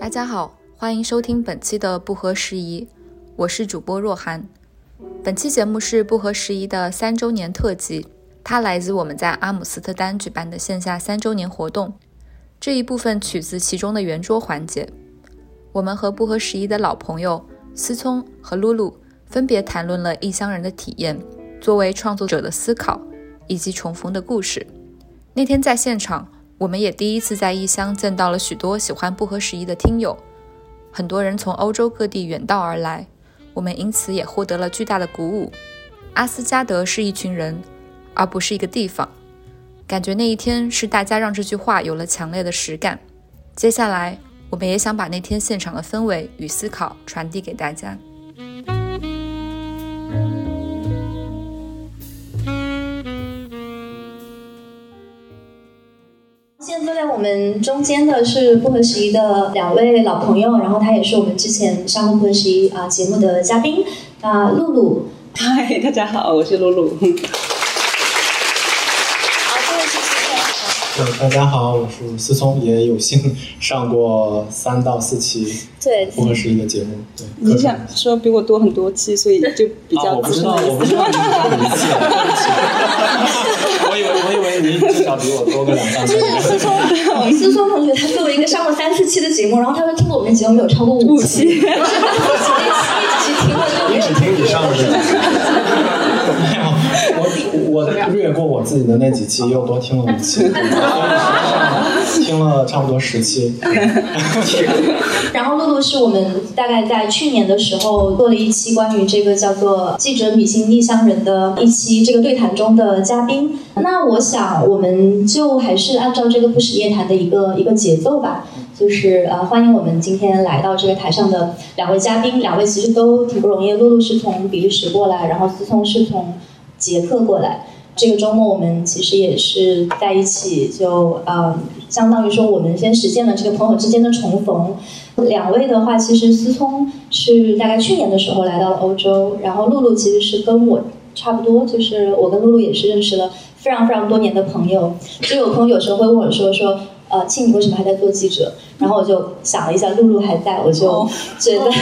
大家好，欢迎收听本期的不合时宜，我是主播若涵。本期节目是不合时宜的三周年特辑，它来自我们在阿姆斯特丹举办的线下三周年活动。这一部分取自其中的圆桌环节，我们和不合时宜的老朋友思聪和露露分别谈论了异乡人的体验、作为创作者的思考以及重逢的故事。那天在现场。我们也第一次在异乡见到了许多喜欢不合时宜的听友，很多人从欧洲各地远道而来，我们因此也获得了巨大的鼓舞。阿斯加德是一群人，而不是一个地方，感觉那一天是大家让这句话有了强烈的实感。接下来，我们也想把那天现场的氛围与思考传递给大家。现在坐在我们中间的是不合时宜的两位老朋友，然后他也是我们之前上过不合时宜啊节目的嘉宾啊，露露。嗨，大家好，我是露露。大家好，我是思聪，也有幸上过三到四期对不合时宜的节目。对，你想说比我多很多期，所以就比较我不知道，我不知道你是多一期，我以为我以为你至少比我多个两三期。思聪，思聪同学，他作为一个上过三四期的节目，然后他说听过我们节目没有超过五期，一直听你只听你上的。我我略过我自己的那几期，又多听了五期，听了差不多十期。然后露露是我们大概在去年的时候做了一期关于这个叫做记者米心异乡人的一期这个对谈中的嘉宾。那我想我们就还是按照这个不食夜谈的一个一个节奏吧，就是呃欢迎我们今天来到这个台上的两位嘉宾，两位其实都挺不容易。露露是从比利时过来，然后思聪是从捷克过来。这个周末我们其实也是在一起，就呃，相当于说我们先实现了这个朋友之间的重逢。两位的话，其实思聪是大概去年的时候来到了欧洲，然后露露其实是跟我差不多，就是我跟露露也是认识了非常非常多年的朋友。就有朋友有时候会问我说说。呃，庆你为什么还在做记者？然后我就想了一下，露露还在，我就觉得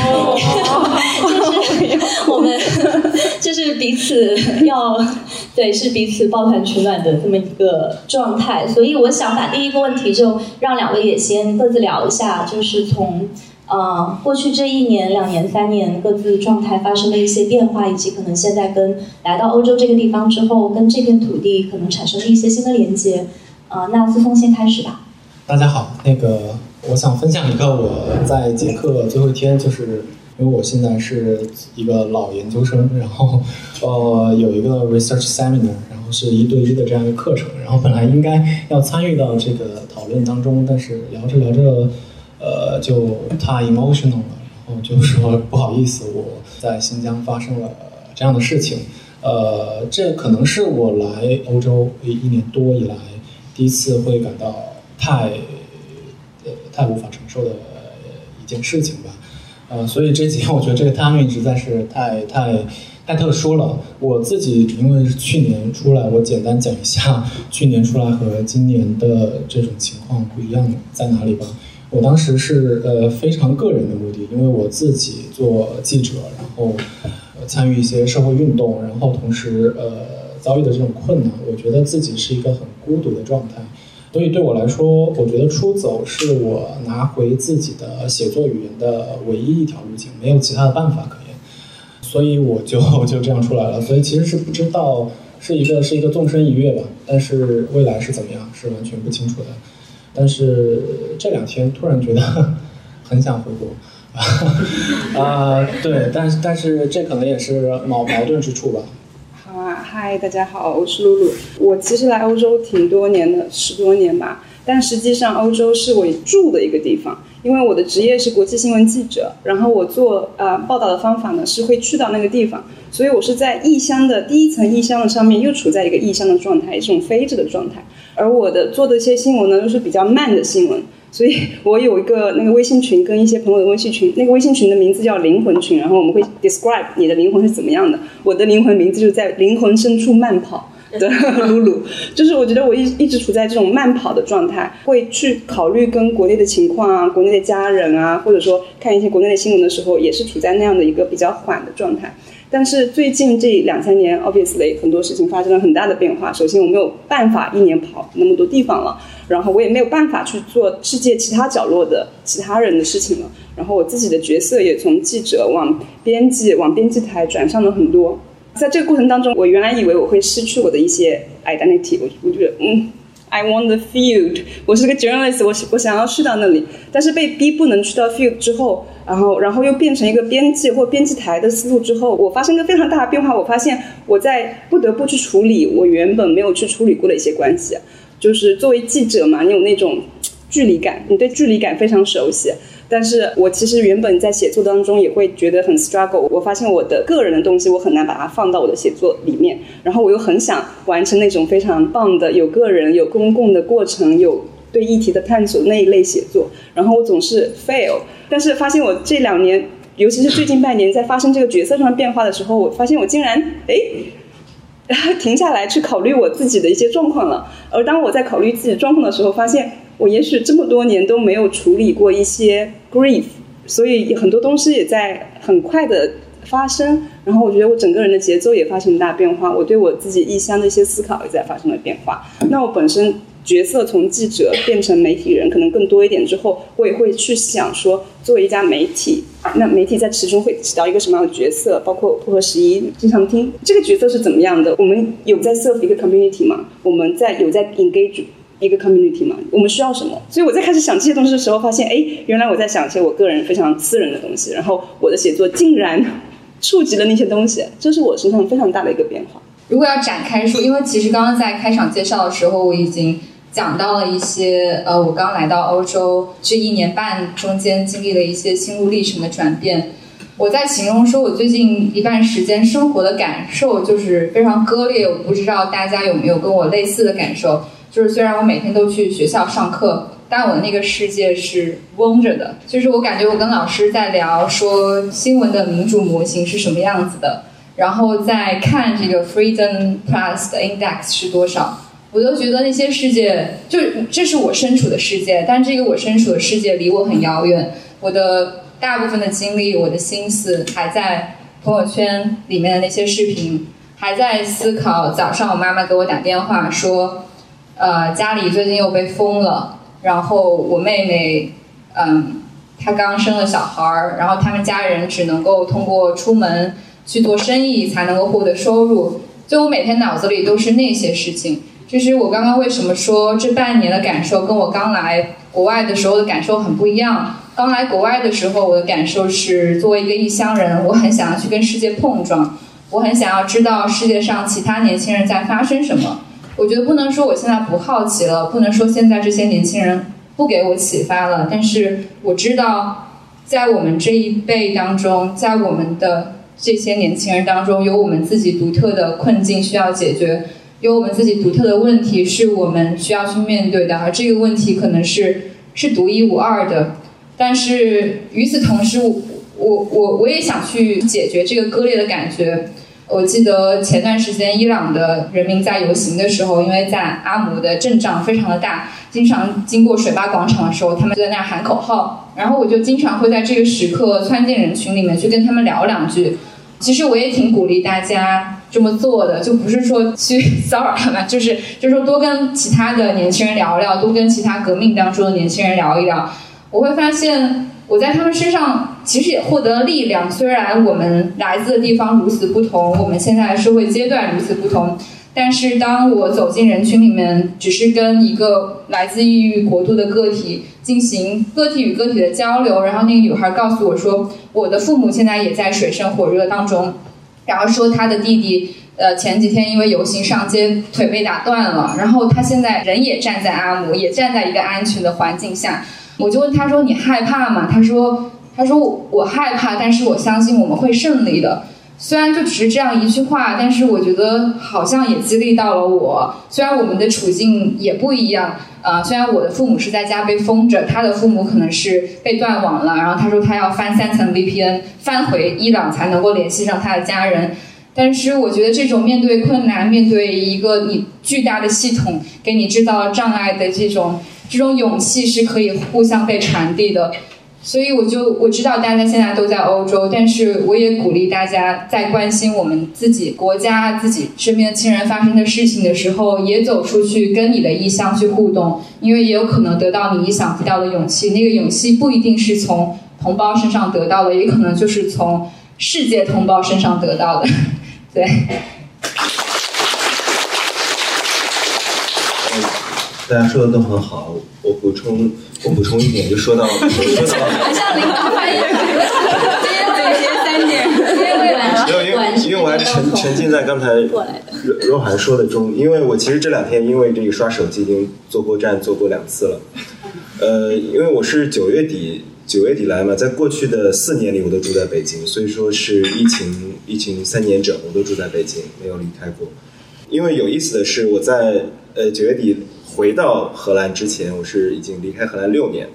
就是我们 就是彼此要对，是彼此抱团取暖的这么一个状态。所以我想把第一个问题就让两位也先各自聊一下，就是从呃过去这一年、两年、三年各自状态发生的一些变化，以及可能现在跟来到欧洲这个地方之后，跟这片土地可能产生的一些新的连接。呃，那思聪先开始吧。大家好，那个我想分享一个我在捷克最后一天，就是因为我现在是一个老研究生，然后 呃有一个 research seminar，然后是一对一的这样一个课程，然后本来应该要参与到这个讨论当中，但是聊着聊着，呃就太 emotional 了，然后就说不好意思，我在新疆发生了这样的事情，呃这可能是我来欧洲一一年多以来第一次会感到。太，呃，太无法承受的一件事情吧，呃，所以这几天我觉得这个 timing 实在是太太太特殊了。我自己因为是去年出来，我简单讲一下去年出来和今年的这种情况不一样在哪里吧。我当时是呃非常个人的目的，因为我自己做记者，然后参与一些社会运动，然后同时呃遭遇的这种困难，我觉得自己是一个很孤独的状态。所以对我来说，我觉得出走是我拿回自己的写作语言的唯一一条路径，没有其他的办法可言。所以我就 就这样出来了。所以其实是不知道是一个是一个纵身一跃吧，但是未来是怎么样是完全不清楚的。但是这两天突然觉得 很想回国 啊，对，但是但是这可能也是矛矛盾之处吧。啊嗨，大家好，我是露露。我其实来欧洲挺多年的，十多年吧。但实际上，欧洲是我住的一个地方，因为我的职业是国际新闻记者。然后我做呃报道的方法呢，是会去到那个地方，所以我是在异乡的第一层异乡的上面，又处在一个异乡的状态，一种飞着的状态。而我的做的一些新闻呢，又是比较慢的新闻。所以 我有一个那个微信群，跟一些朋友的微信群，那个微信群的名字叫灵魂群，然后我们会 describe 你的灵魂是怎么样的。我的灵魂名字就是在灵魂深处慢跑，的 露露，就是我觉得我一一直处在这种慢跑的状态，会去考虑跟国内的情况啊，国内的家人啊，或者说看一些国内的新闻的时候，也是处在那样的一个比较缓的状态。但是最近这两三年，obviously 很多事情发生了很大的变化。首先，我没有办法一年跑那么多地方了，然后我也没有办法去做世界其他角落的其他人的事情了。然后我自己的角色也从记者往编辑、往编辑台转向了很多。在这个过程当中，我原来以为我会失去我的一些 identity，我我觉得嗯，I want the field，我是个 journalist，我我想要去到那里，但是被逼不能去到 field 之后，然后然后又变成一个编辑或编辑台的思路之后，我发生一个非常大的变化，我发现我在不得不去处理我原本没有去处理过的一些关系，就是作为记者嘛，你有那种距离感，你对距离感非常熟悉。但是我其实原本在写作当中也会觉得很 struggle。我发现我的个人的东西，我很难把它放到我的写作里面。然后我又很想完成那种非常棒的、有个人、有公共的过程、有对议题的探索那一类写作。然后我总是 fail。但是发现我这两年，尤其是最近半年，在发生这个角色上的变化的时候，我发现我竟然哎，然 后停下来去考虑我自己的一些状况了。而当我在考虑自己状况的时候，发现。我也许这么多年都没有处理过一些 grief，所以很多东西也在很快的发生。然后我觉得我整个人的节奏也发生了大变化，我对我自己异乡的一些思考也在发生了变化。那我本身角色从记者变成媒体人可能更多一点之后，我也会去想说，作为一家媒体，那媒体在其中会起到一个什么样的角色？包括不合时宜经常听这个角色是怎么样的？我们有在 serve 一个 community 吗？我们在有在 engage？一个 community 吗，我们需要什么？所以我在开始想这些东西的时候，发现，哎，原来我在想一些我个人非常私人的东西，然后我的写作竟然触及了那些东西，这是我身上非常大的一个变化。如果要展开说，因为其实刚刚在开场介绍的时候，我已经讲到了一些，呃，我刚来到欧洲这一年半中间经历了一些心路历程的转变。我在形容说我最近一段时间生活的感受就是非常割裂，我不知道大家有没有跟我类似的感受。就是虽然我每天都去学校上课，但我那个世界是嗡着的。就是我感觉我跟老师在聊说新闻的民主模型是什么样子的，然后在看这个 Freedom Plus 的 Index 是多少，我都觉得那些世界就这是我身处的世界，但这个我身处的世界离我很遥远。我的大部分的精力，我的心思还在朋友圈里面的那些视频，还在思考早上我妈妈给我打电话说。呃，家里最近又被封了，然后我妹妹，嗯，她刚生了小孩儿，然后他们家人只能够通过出门去做生意才能够获得收入，就我每天脑子里都是那些事情。就是我刚刚为什么说这半年的感受跟我刚来国外的时候的感受很不一样？刚来国外的时候，我的感受是作为一个异乡人，我很想要去跟世界碰撞，我很想要知道世界上其他年轻人在发生什么。我觉得不能说我现在不好奇了，不能说现在这些年轻人不给我启发了。但是我知道，在我们这一辈当中，在我们的这些年轻人当中，有我们自己独特的困境需要解决，有我们自己独特的问题是我们需要去面对的，而这个问题可能是是独一无二的。但是与此同时，我我我我也想去解决这个割裂的感觉。我记得前段时间伊朗的人民在游行的时候，因为在阿姆的阵仗非常的大，经常经过水坝广场的时候，他们就在那喊口号，然后我就经常会在这个时刻窜进人群里面去跟他们聊两句。其实我也挺鼓励大家这么做的，就不是说去 骚扰他们，就是就是说多跟其他的年轻人聊聊，多跟其他革命当中的年轻人聊一聊，我会发现。我在他们身上其实也获得了力量，虽然我们来自的地方如此不同，我们现在社会阶段如此不同，但是当我走进人群里面，只是跟一个来自异域国度的个体进行个体与个体的交流，然后那个女孩告诉我说，我的父母现在也在水深火热当中，然后说他的弟弟，呃，前几天因为游行上街腿被打断了，然后他现在人也站在阿姆，也站在一个安全的环境下。我就问他说：“你害怕吗？”他说：“他说我害怕，但是我相信我们会胜利的。虽然就只是这样一句话，但是我觉得好像也激励到了我。虽然我们的处境也不一样，呃，虽然我的父母是在家被封着，他的父母可能是被断网了。然后他说他要翻三层 VPN 翻回伊朗才能够联系上他的家人。”但是我觉得这种面对困难、面对一个你巨大的系统给你制造障碍的这种这种勇气是可以互相被传递的。所以我就我知道大家现在都在欧洲，但是我也鼓励大家在关心我们自己国家、自己身边亲人发生的事情的时候，也走出去跟你的异乡去互动，因为也有可能得到你意想不到的勇气。那个勇气不一定是从同胞身上得到的，也可能就是从世界同胞身上得到的。对。大家说的都很好，我补充，我补充一点，就说到，说到，很像领导发言，今天总结三点，今天未来没有，因为因为我还沉沉浸在刚才若若涵说的中，因为我其实这两天因为这个刷手机已经坐过站坐过两次了，呃，因为我是九月底九月底来嘛，在过去的四年里我都住在北京，所以说是疫情疫情三年整我都住在北京，没有离开过。因为有意思的是，我在呃九月底。回到荷兰之前，我是已经离开荷兰六年了，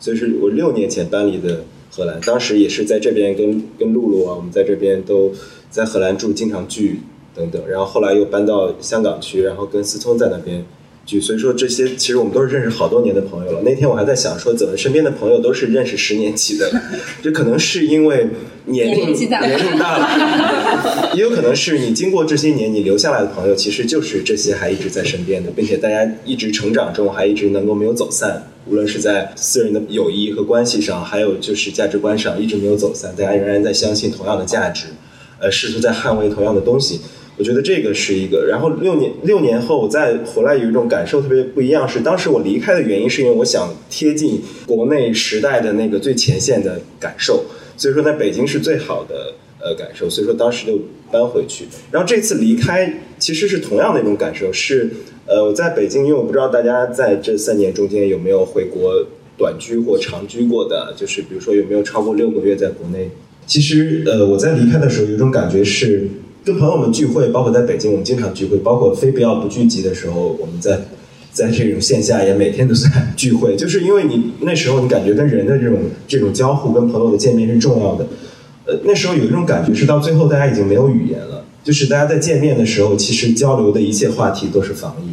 所以是我六年前搬离的荷兰。当时也是在这边跟跟露露啊，我们在这边都在荷兰住，经常聚等等。然后后来又搬到香港去，然后跟思聪在那边。所以说这些其实我们都是认识好多年的朋友了。那天我还在想说，怎么身边的朋友都是认识十年起的？这可能是因为年龄年龄大了，也有可能是你经过这些年你留下来的朋友，其实就是这些还一直在身边的，并且大家一直成长中还一直能够没有走散，无论是在私人的友谊和关系上，还有就是价值观上一直没有走散，大家仍然在相信同样的价值，呃，试图在捍卫同样的东西。我觉得这个是一个，然后六年六年后我再回来有一种感受特别不一样，是当时我离开的原因是因为我想贴近国内时代的那个最前线的感受，所以说在北京是最好的呃感受，所以说当时就搬回去。然后这次离开其实是同样的一种感受，是呃我在北京，因为我不知道大家在这三年中间有没有回国短居或长居过的，就是比如说有没有超过六个月在国内。其实呃我在离开的时候有一种感觉是。跟朋友们聚会，包括在北京，我们经常聚会，包括非必要不聚集的时候，我们在在这种线下也每天都在 聚会。就是因为你那时候你感觉跟人的这种这种交互，跟朋友的见面是重要的。呃，那时候有一种感觉是到最后大家已经没有语言了，就是大家在见面的时候，其实交流的一切话题都是防疫，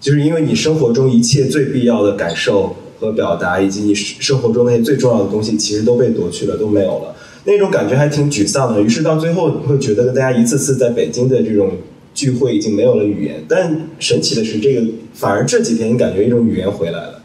就是因为你生活中一切最必要的感受和表达，以及你生活中那些最重要的东西，其实都被夺去了，都没有了。那种感觉还挺沮丧的，于是到最后你会觉得大家一次次在北京的这种聚会已经没有了语言。但神奇的是，这个反而这几天你感觉一种语言回来了，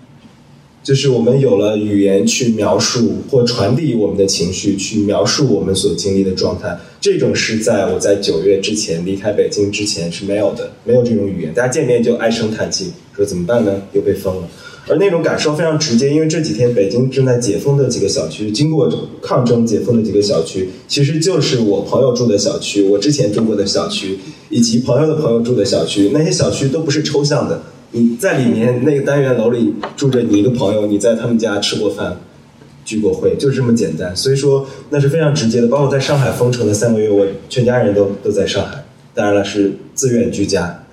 就是我们有了语言去描述或传递我们的情绪，去描述我们所经历的状态。这种是在我在九月之前离开北京之前是没有的，没有这种语言，大家见面就唉声叹气，说怎么办呢？又被封了。而那种感受非常直接，因为这几天北京正在解封的几个小区，经过抗争解封的几个小区，其实就是我朋友住的小区，我之前住过的小区，以及朋友的朋友住的小区。那些小区都不是抽象的，你在里面那个单元楼里住着你一个朋友，你在他们家吃过饭、聚过会，就是这么简单。所以说那是非常直接的。包括在上海封城的三个月，我全家人都都在上海，当然了是自愿居家，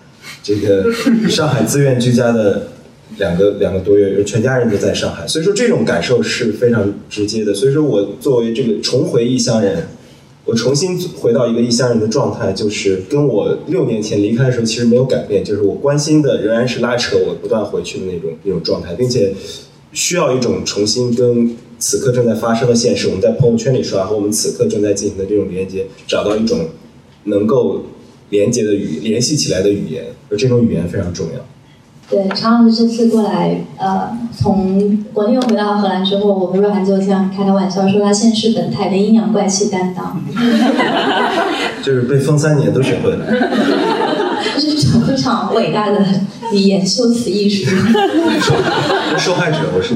这个上海自愿居家的。两个两个多月，全家人都在上海，所以说这种感受是非常直接的。所以说我作为这个重回异乡人，我重新回到一个异乡人的状态，就是跟我六年前离开的时候其实没有改变，就是我关心的仍然是拉扯我不断回去的那种那种状态，并且需要一种重新跟此刻正在发生的现实，我们在朋友圈里刷和我们此刻正在进行的这种连接，找到一种能够连接的语联系起来的语言，而这种语言非常重要。对，常老师这次过来，呃，从国内又回到荷兰之后，我和若涵就这样开个玩笑说，他现在是本台的阴阳怪气担当。就是被封三年都学会了。这是一场非常伟大的语言修辞艺术。受害者，我是。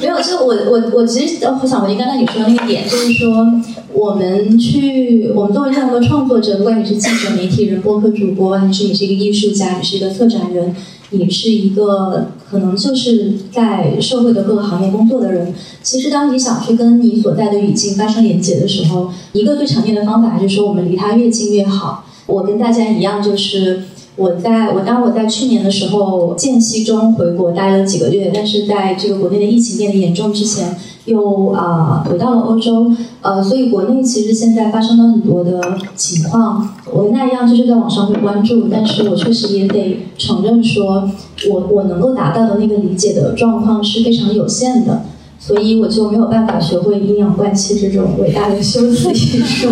没有，就我我我其实我想回应刚才你说的那个点，就是说我们去，我们作为任何创作者，不管你是记者、媒体人、播客主播，还是你是一个艺术家，你是一个策展人。你是一个可能就是在社会的各个行业工作的人。其实，当你想去跟你所在的语境发生连接的时候，一个最常见的方法就是说，我们离它越近越好。我跟大家一样，就是我在我当我在去年的时候间隙中回国待了几个月，但是在这个国内的疫情变得严重之前，又啊回到了欧洲，呃，所以国内其实现在发生了很多的情况，我跟他一样就是在网上会关注，但是我确实也得承认说，我我能够达到的那个理解的状况是非常有限的。所以我就没有办法学会阴阳怪气这种伟大的修辞艺术。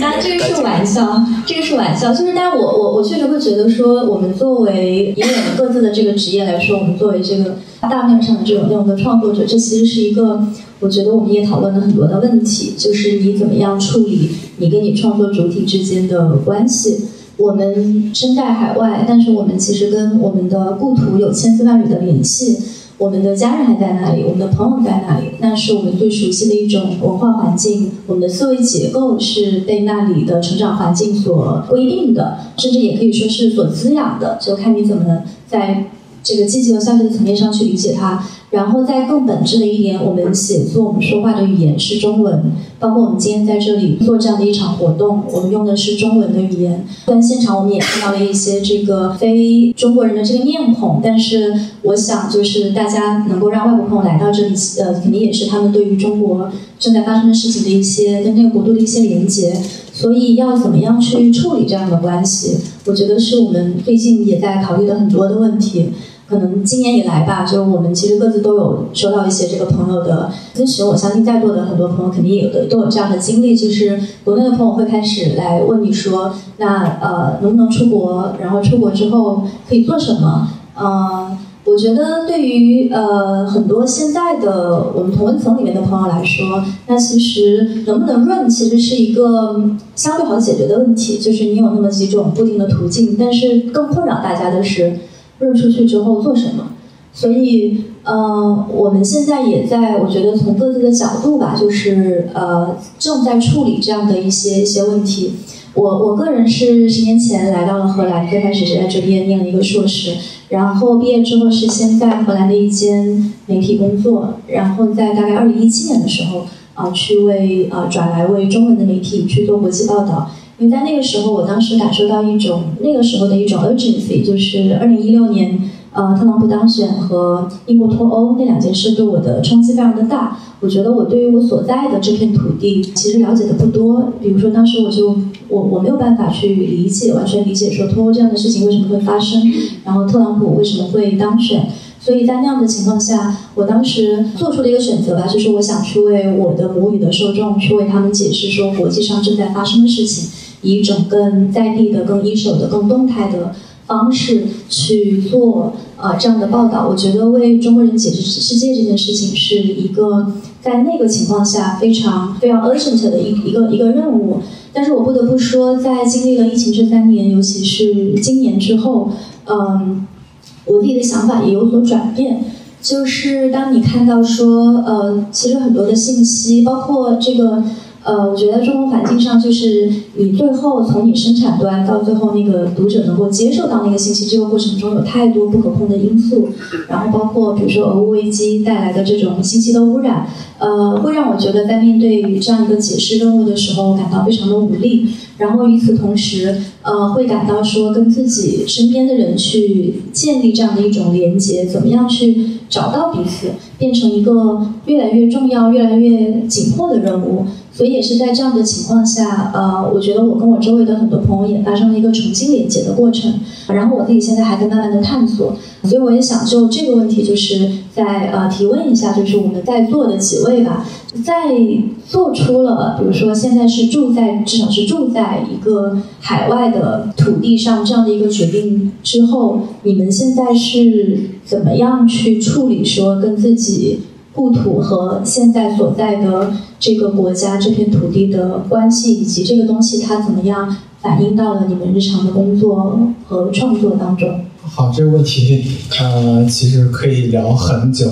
当然，这个是玩笑，这个是玩笑。就是，但我我我确实会觉得说，我们作为以我们各自的这个职业来说，我们作为这个大面上的这种内容的创作者，这其实是一个，我觉得我们也讨论了很多的问题，就是你怎么样处理你跟你创作主体之间的关系。我们身在海外，但是我们其实跟我们的故土有千丝万缕的联系。我们的家人还在那里，我们的朋友在那里，那是我们最熟悉的一种文化环境。我们的思维结构是被那里的成长环境所规定的，甚至也可以说是所滋养的，就看你怎么在。这个积极和消极的层面上去理解它，然后在更本质的一点，我们写作、我们说话的语言是中文，包括我们今天在这里做这样的一场活动，我们用的是中文的语言。虽然现场我们也看到了一些这个非中国人的这个面孔，但是我想，就是大家能够让外国朋友来到这里，呃，肯定也是他们对于中国正在发生的事情的一些跟那个国度的一些连接。所以要怎么样去处理这样的关系，我觉得是我们最近也在考虑的很多的问题。可能今年以来吧，就我们其实各自都有收到一些这个朋友的咨询。我相信在座的很多朋友肯定有的都有这样的经历，就是国内的朋友会开始来问你说，那呃能不能出国？然后出国之后可以做什么？嗯，我觉得对于呃很多现在的我们同温层里面的朋友来说，那其实能不能润其实是一个相对好解决的问题，就是你有那么几种固定的途径。但是更困扰大家的是。润出去之后做什么？所以，呃，我们现在也在，我觉得从各自的角度吧，就是呃，正在处理这样的一些一些问题。我我个人是十年前来到了荷兰，最开始是在这边念了一个硕士，然后毕业之后是先在荷兰的一间媒体工作，然后在大概二零一七年的时候啊，去为啊转来为中文的媒体去做国际报道。因为在那个时候，我当时感受到一种那个时候的一种 urgency，就是二零一六年，呃，特朗普当选和英国脱欧那两件事对我的冲击非常的大。我觉得我对于我所在的这片土地其实了解的不多。比如说，当时我就我我没有办法去理解，完全理解说脱欧这样的事情为什么会发生，然后特朗普为什么会当选。所以在那样的情况下，我当时做出的一个选择吧，就是我想去为我的母语的受众去为他们解释说国际上正在发生的事情。以一种更在地的、更一手的、更动态的方式去做呃这样的报道，我觉得为中国人解释世界这件事情是一个在那个情况下非常非常 urgent 的一一个一个任务。但是我不得不说，在经历了疫情这三年，尤其是今年之后，嗯，我自己的想法也有所转变。就是当你看到说，呃，其实很多的信息，包括这个。呃，我觉得中文环境上，就是你最后从你生产端到最后那个读者能够接受到那个信息，这个过程中有太多不可控的因素，然后包括比如说俄乌危机带来的这种信息的污染，呃，会让我觉得在面对这样一个解释任务的时候感到非常的无力。然后与此同时，呃，会感到说跟自己身边的人去建立这样的一种连接，怎么样去找到彼此，变成一个越来越重要、越来越紧迫的任务。所以也是在这样的情况下，呃，我觉得我跟我周围的很多朋友也发生了一个重新连接的过程。然后我自己现在还在慢慢的探索，所以我也想就这个问题，就是在呃提问一下，就是我们在座的几位吧，在做出了比如说现在是住在至少是住在一个海外的土地上这样的一个决定之后，你们现在是怎么样去处理说跟自己？故土和现在所在的这个国家这片土地的关系，以及这个东西它怎么样反映到了你们日常的工作和创作当中？好，这个问题呃，其实可以聊很久。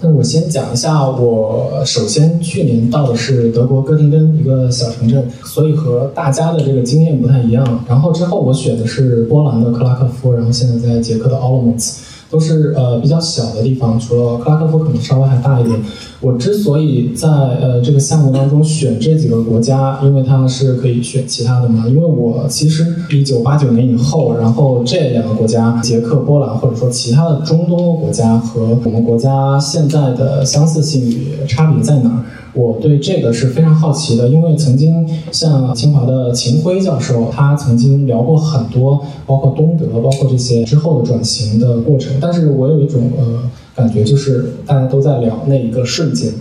但是我先讲一下，我首先去年到的是德国哥廷根一个小城镇，所以和大家的这个经验不太一样。然后之后我选的是波兰的克拉科夫，然后现在在捷克的奥洛莫茨。都是呃比较小的地方，除了克拉科夫可能稍微还大一点。我之所以在呃这个项目当中选这几个国家，因为它是可以选其他的嘛。因为我其实一九八九年以后，然后这两个国家，捷克、波兰，或者说其他的中东国家和我们国家现在的相似性与差别在哪儿？我对这个是非常好奇的，因为曾经像清华的秦晖教授，他曾经聊过很多，包括东德，包括这些之后的转型的过程。但是我有一种呃感觉，就是大家都在聊那一个瞬间，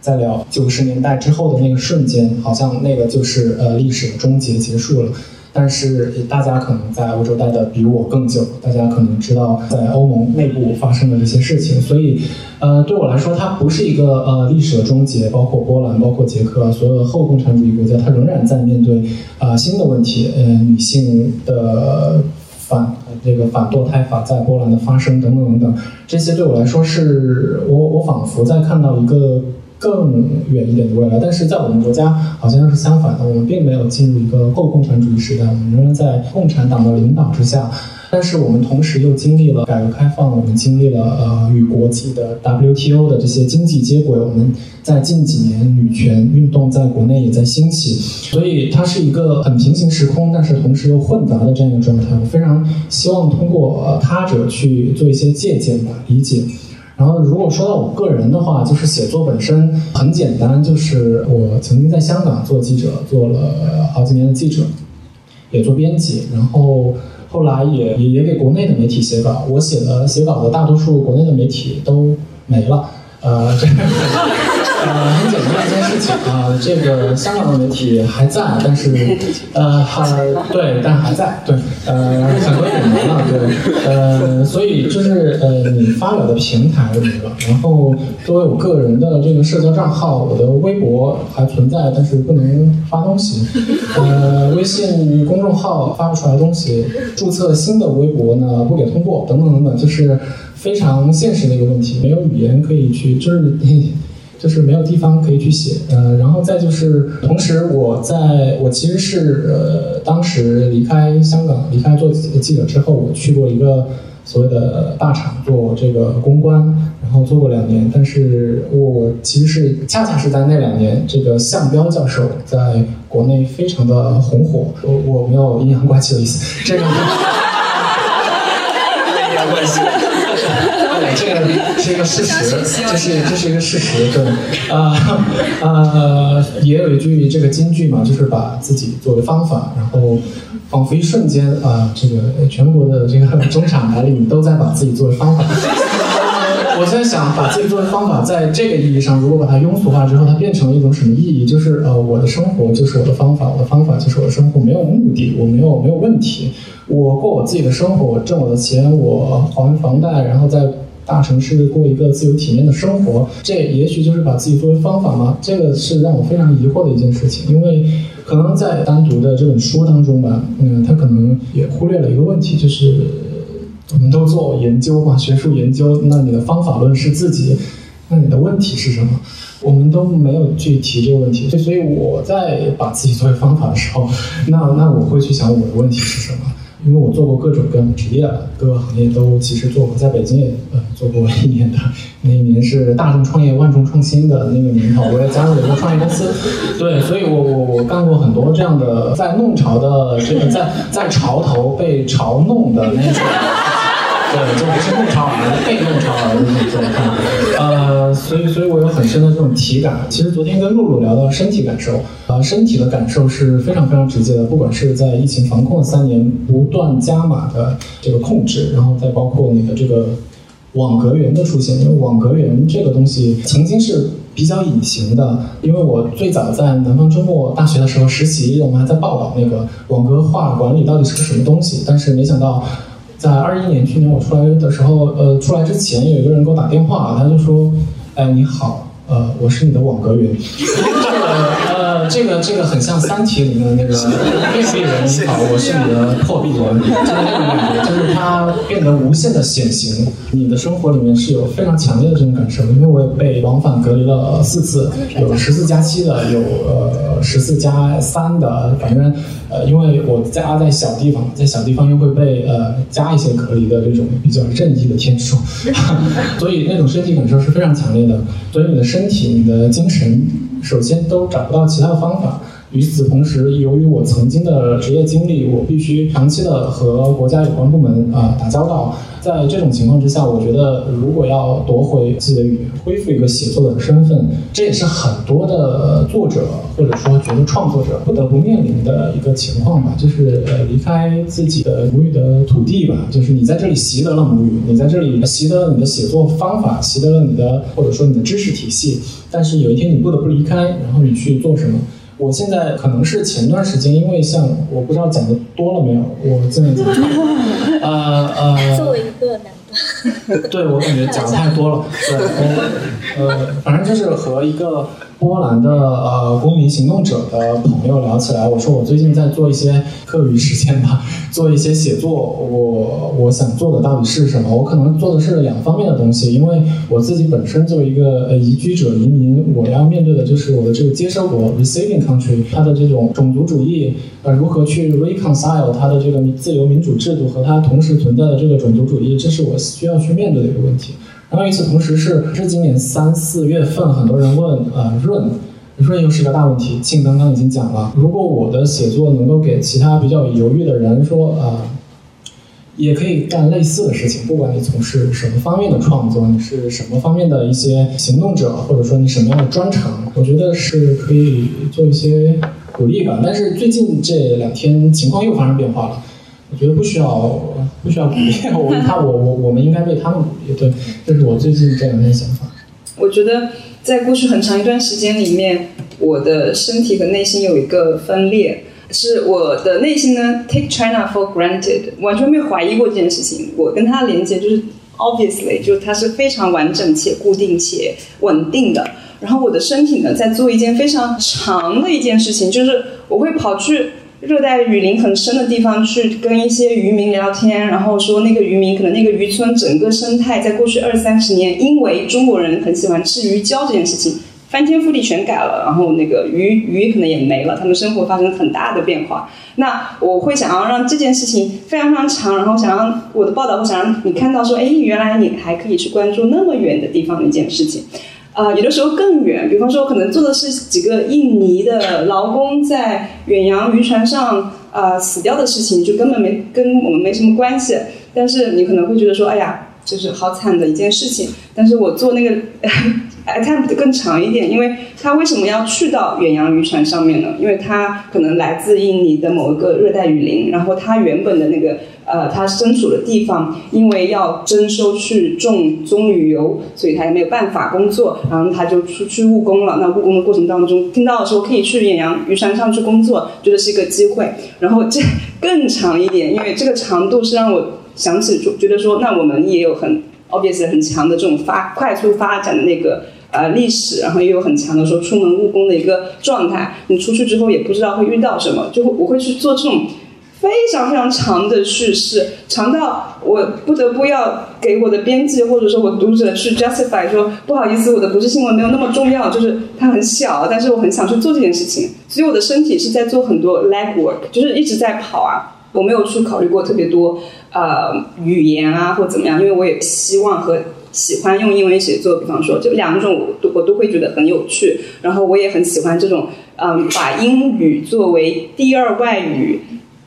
在聊九十年代之后的那个瞬间，好像那个就是呃历史的终结结束了。但是大家可能在欧洲待的比我更久，大家可能知道在欧盟内部发生的这些事情，所以，呃，对我来说，它不是一个呃历史的终结。包括波兰，包括捷克，所有的后共产主义国家，它仍然在面对啊新的问题，呃，女性的反这个反堕胎法在波兰的发生等等等等，这些对我来说是我我仿佛在看到一个。更远一点的未来，但是在我们国家好像是相反的，我们并没有进入一个后共产主义时代，我们仍然在共产党的领导之下，但是我们同时又经历了改革开放，我们经历了呃与国际的 WTO 的这些经济接轨，我们在近几年女权运动在国内也在兴起，所以它是一个很平行时空，但是同时又混杂的这样一个状态。我非常希望通过他者去做一些借鉴吧，理解。然后，如果说到我个人的话，就是写作本身很简单，就是我曾经在香港做记者，做了好几年的记者，也做编辑，然后后来也也也给国内的媒体写稿。我写的写稿的大多数国内的媒体都没了，呃。呃，很简单的一件事情啊，这个香港的媒体还在，但是 呃，还对，但还在，对，呃，很多也没了，对，呃，所以就是呃，你发表的平台没了，然后作为我个人的这个社交账号，我的微博还存在，但是不能发东西，呃，微信公众号发不出来东西，注册新的微博呢不给通过，等等等等，就是非常现实的一个问题，没有语言可以去，就是。就是没有地方可以去写，呃，然后再就是，同时我在我其实是呃，当时离开香港，离开做记者之后，我去过一个所谓的大厂做这个公关，然后做过两年，但是我其实是恰恰是在那两年，这个向彪教授在国内非常的红火，我我没有阴阳怪气的意思，这个阴阳怪气。这个是一个事实，这是这是一个事实，对，啊呃，也有一句这个金句嘛，就是把自己作为方法，然后仿佛一瞬间啊，这个全国的这个中产白领都在把自己作为方法。我现在想把自己作为方法，在这个意义上，如果把它庸俗化之后，它变成了一种什么意义？就是呃，我的生活就是我的方法，我的方法就是我的生活，没有目的，我没有没有问题，我过我自己的生活，我挣我的钱，我还房贷，然后在。大城市过一个自由体面的生活，这也许就是把自己作为方法吗？这个是让我非常疑惑的一件事情，因为可能在单独的这本书当中吧，嗯，他可能也忽略了一个问题，就是我们都做研究嘛，学术研究，那你的方法论是自己，那你的问题是什么？我们都没有去提这个问题，所以我在把自己作为方法的时候，那那我会去想我的问题是什么。因为我做过各种各样的职业，各个行业都其实做过，在北京也呃做过一年的，那一年是大众创业万众创新的那个年头，我也加入了一个创业公司，对，所以我我我干过很多这样的在弄潮的这个在在潮头被潮弄的那种。对，就不是弄潮儿，被弄潮儿的那种。呃，所以，所以我有很深的这种体感。其实昨天跟露露聊到身体感受，呃，身体的感受是非常非常直接的。不管是在疫情防控三年不断加码的这个控制，然后再包括你的这个网格员的出现，因为网格员这个东西曾经是比较隐形的。因为我最早在南方周末大学的时候实习，我们还在报道那个网格化管理到底是个什么东西，但是没想到。在二一年，去年我出来的时候，呃，出来之前有一个人给我打电话，他就说：“哎，你好，呃，我是你的网格员。” 这个呃。这个这个很像《三体》里面的那个面壁人，你好，我是你的破壁人，就是那种感觉，就是他变得无限的显形。你的生活里面是有非常强烈的这种感受，因为我也被往返隔离了四次，有十四加七的，有呃十四加三的，反正呃，因为我家在小地方，在小地方又会被呃加一些隔离的这种比较任意的天数，所以那种身体感受是非常强烈的。所以你的身体、你的精神，首先都找不到其他的方法。与此同时，由于我曾经的职业经历，我必须长期的和国家有关部门啊打交道。在这种情况之下，我觉得如果要夺回自己的语言，恢复一个写作的身份，这也是很多的作者或者说觉得创作者不得不面临的一个情况吧，就是呃离开自己的母语的土地吧，就是你在这里习得了母语，你在这里习得了你的写作方法，习得了你的或者说你的知识体系，但是有一天你不得不离开，然后你去做什么？我现在可能是前段时间，因为像我不知道讲的多了没有，我这么讲，呃呃，作为一个男的，对我感觉讲的太多了，对，呃，反正就是和一个。波兰的呃公民行动者的朋友聊起来，我说我最近在做一些课余时间吧，做一些写作。我我想做的到底是什么？我可能做的是两方面的东西，因为我自己本身作为一个呃移居者移民，我要面对的就是我的这个接收国 （receiving country） 它的这种种族主义，呃如何去 reconcile 它的这个自由民主制度和它同时存在的这个种族主义，这是我需要去面对的一个问题。然后与此同时是，是今年三四月份，很多人问，呃，润，润又是个大问题。庆刚刚已经讲了，如果我的写作能够给其他比较犹豫的人说，呃，也可以干类似的事情，不管你从事什么方面的创作，你是什么方面的一些行动者，或者说你什么样的专长，我觉得是可以做一些鼓励吧。但是最近这两天情况又发生变化了。我觉得不需要，不需要鼓励。我他我我我们应该为他们鼓励。对，这是我最近这两天想法。我觉得在过去很长一段时间里面，我的身体和内心有一个分裂，是我的内心呢 take China for granted，完全没有怀疑过这件事情。我跟他连接就是 obviously，就是它是非常完整且固定且稳定的。然后我的身体呢在做一件非常长的一件事情，就是我会跑去。热带雨林很深的地方去跟一些渔民聊天，然后说那个渔民可能那个渔村整个生态在过去二三十年，因为中国人很喜欢吃鱼胶这件事情，翻天覆地全改了，然后那个鱼鱼可能也没了，他们生活发生很大的变化。那我会想要让这件事情非常非常长，然后想让我的报道会想让你看到说，哎，原来你还可以去关注那么远的地方的一件事情。啊，有的时候更远，比方说可能做的是几个印尼的劳工在远洋渔船上啊死掉的事情，就根本没跟我们没什么关系。但是你可能会觉得说，哎呀，就是好惨的一件事情。但是我做那个 attempt 更长一点，因为他为什么要去到远洋渔船上面呢？因为他可能来自印尼的某一个热带雨林，然后他原本的那个。呃，他身处的地方因为要征收去种棕榈油，所以他也没有办法工作，然后他就出去务工了。那务工的过程当中，听到的时候可以去远洋渔船上去工作，觉得是一个机会。然后这更长一点，因为这个长度是让我想起，就觉得说，那我们也有很 obvious 很强的这种发快速发展的那个呃历史，然后也有很强的说出门务工的一个状态。你出去之后也不知道会遇到什么，就会我会去做这种。非常非常长的叙事，长到我不得不要给我的编辑或者说我读者去 justify 说不好意思，我的不是新闻没有那么重要，就是它很小，但是我很想去做这件事情，所以我的身体是在做很多 leg work，就是一直在跑啊，我没有去考虑过特别多呃语言啊或怎么样，因为我也希望和喜欢用英文写作，比方说这两种我都我都会觉得很有趣，然后我也很喜欢这种嗯把英语作为第二外语。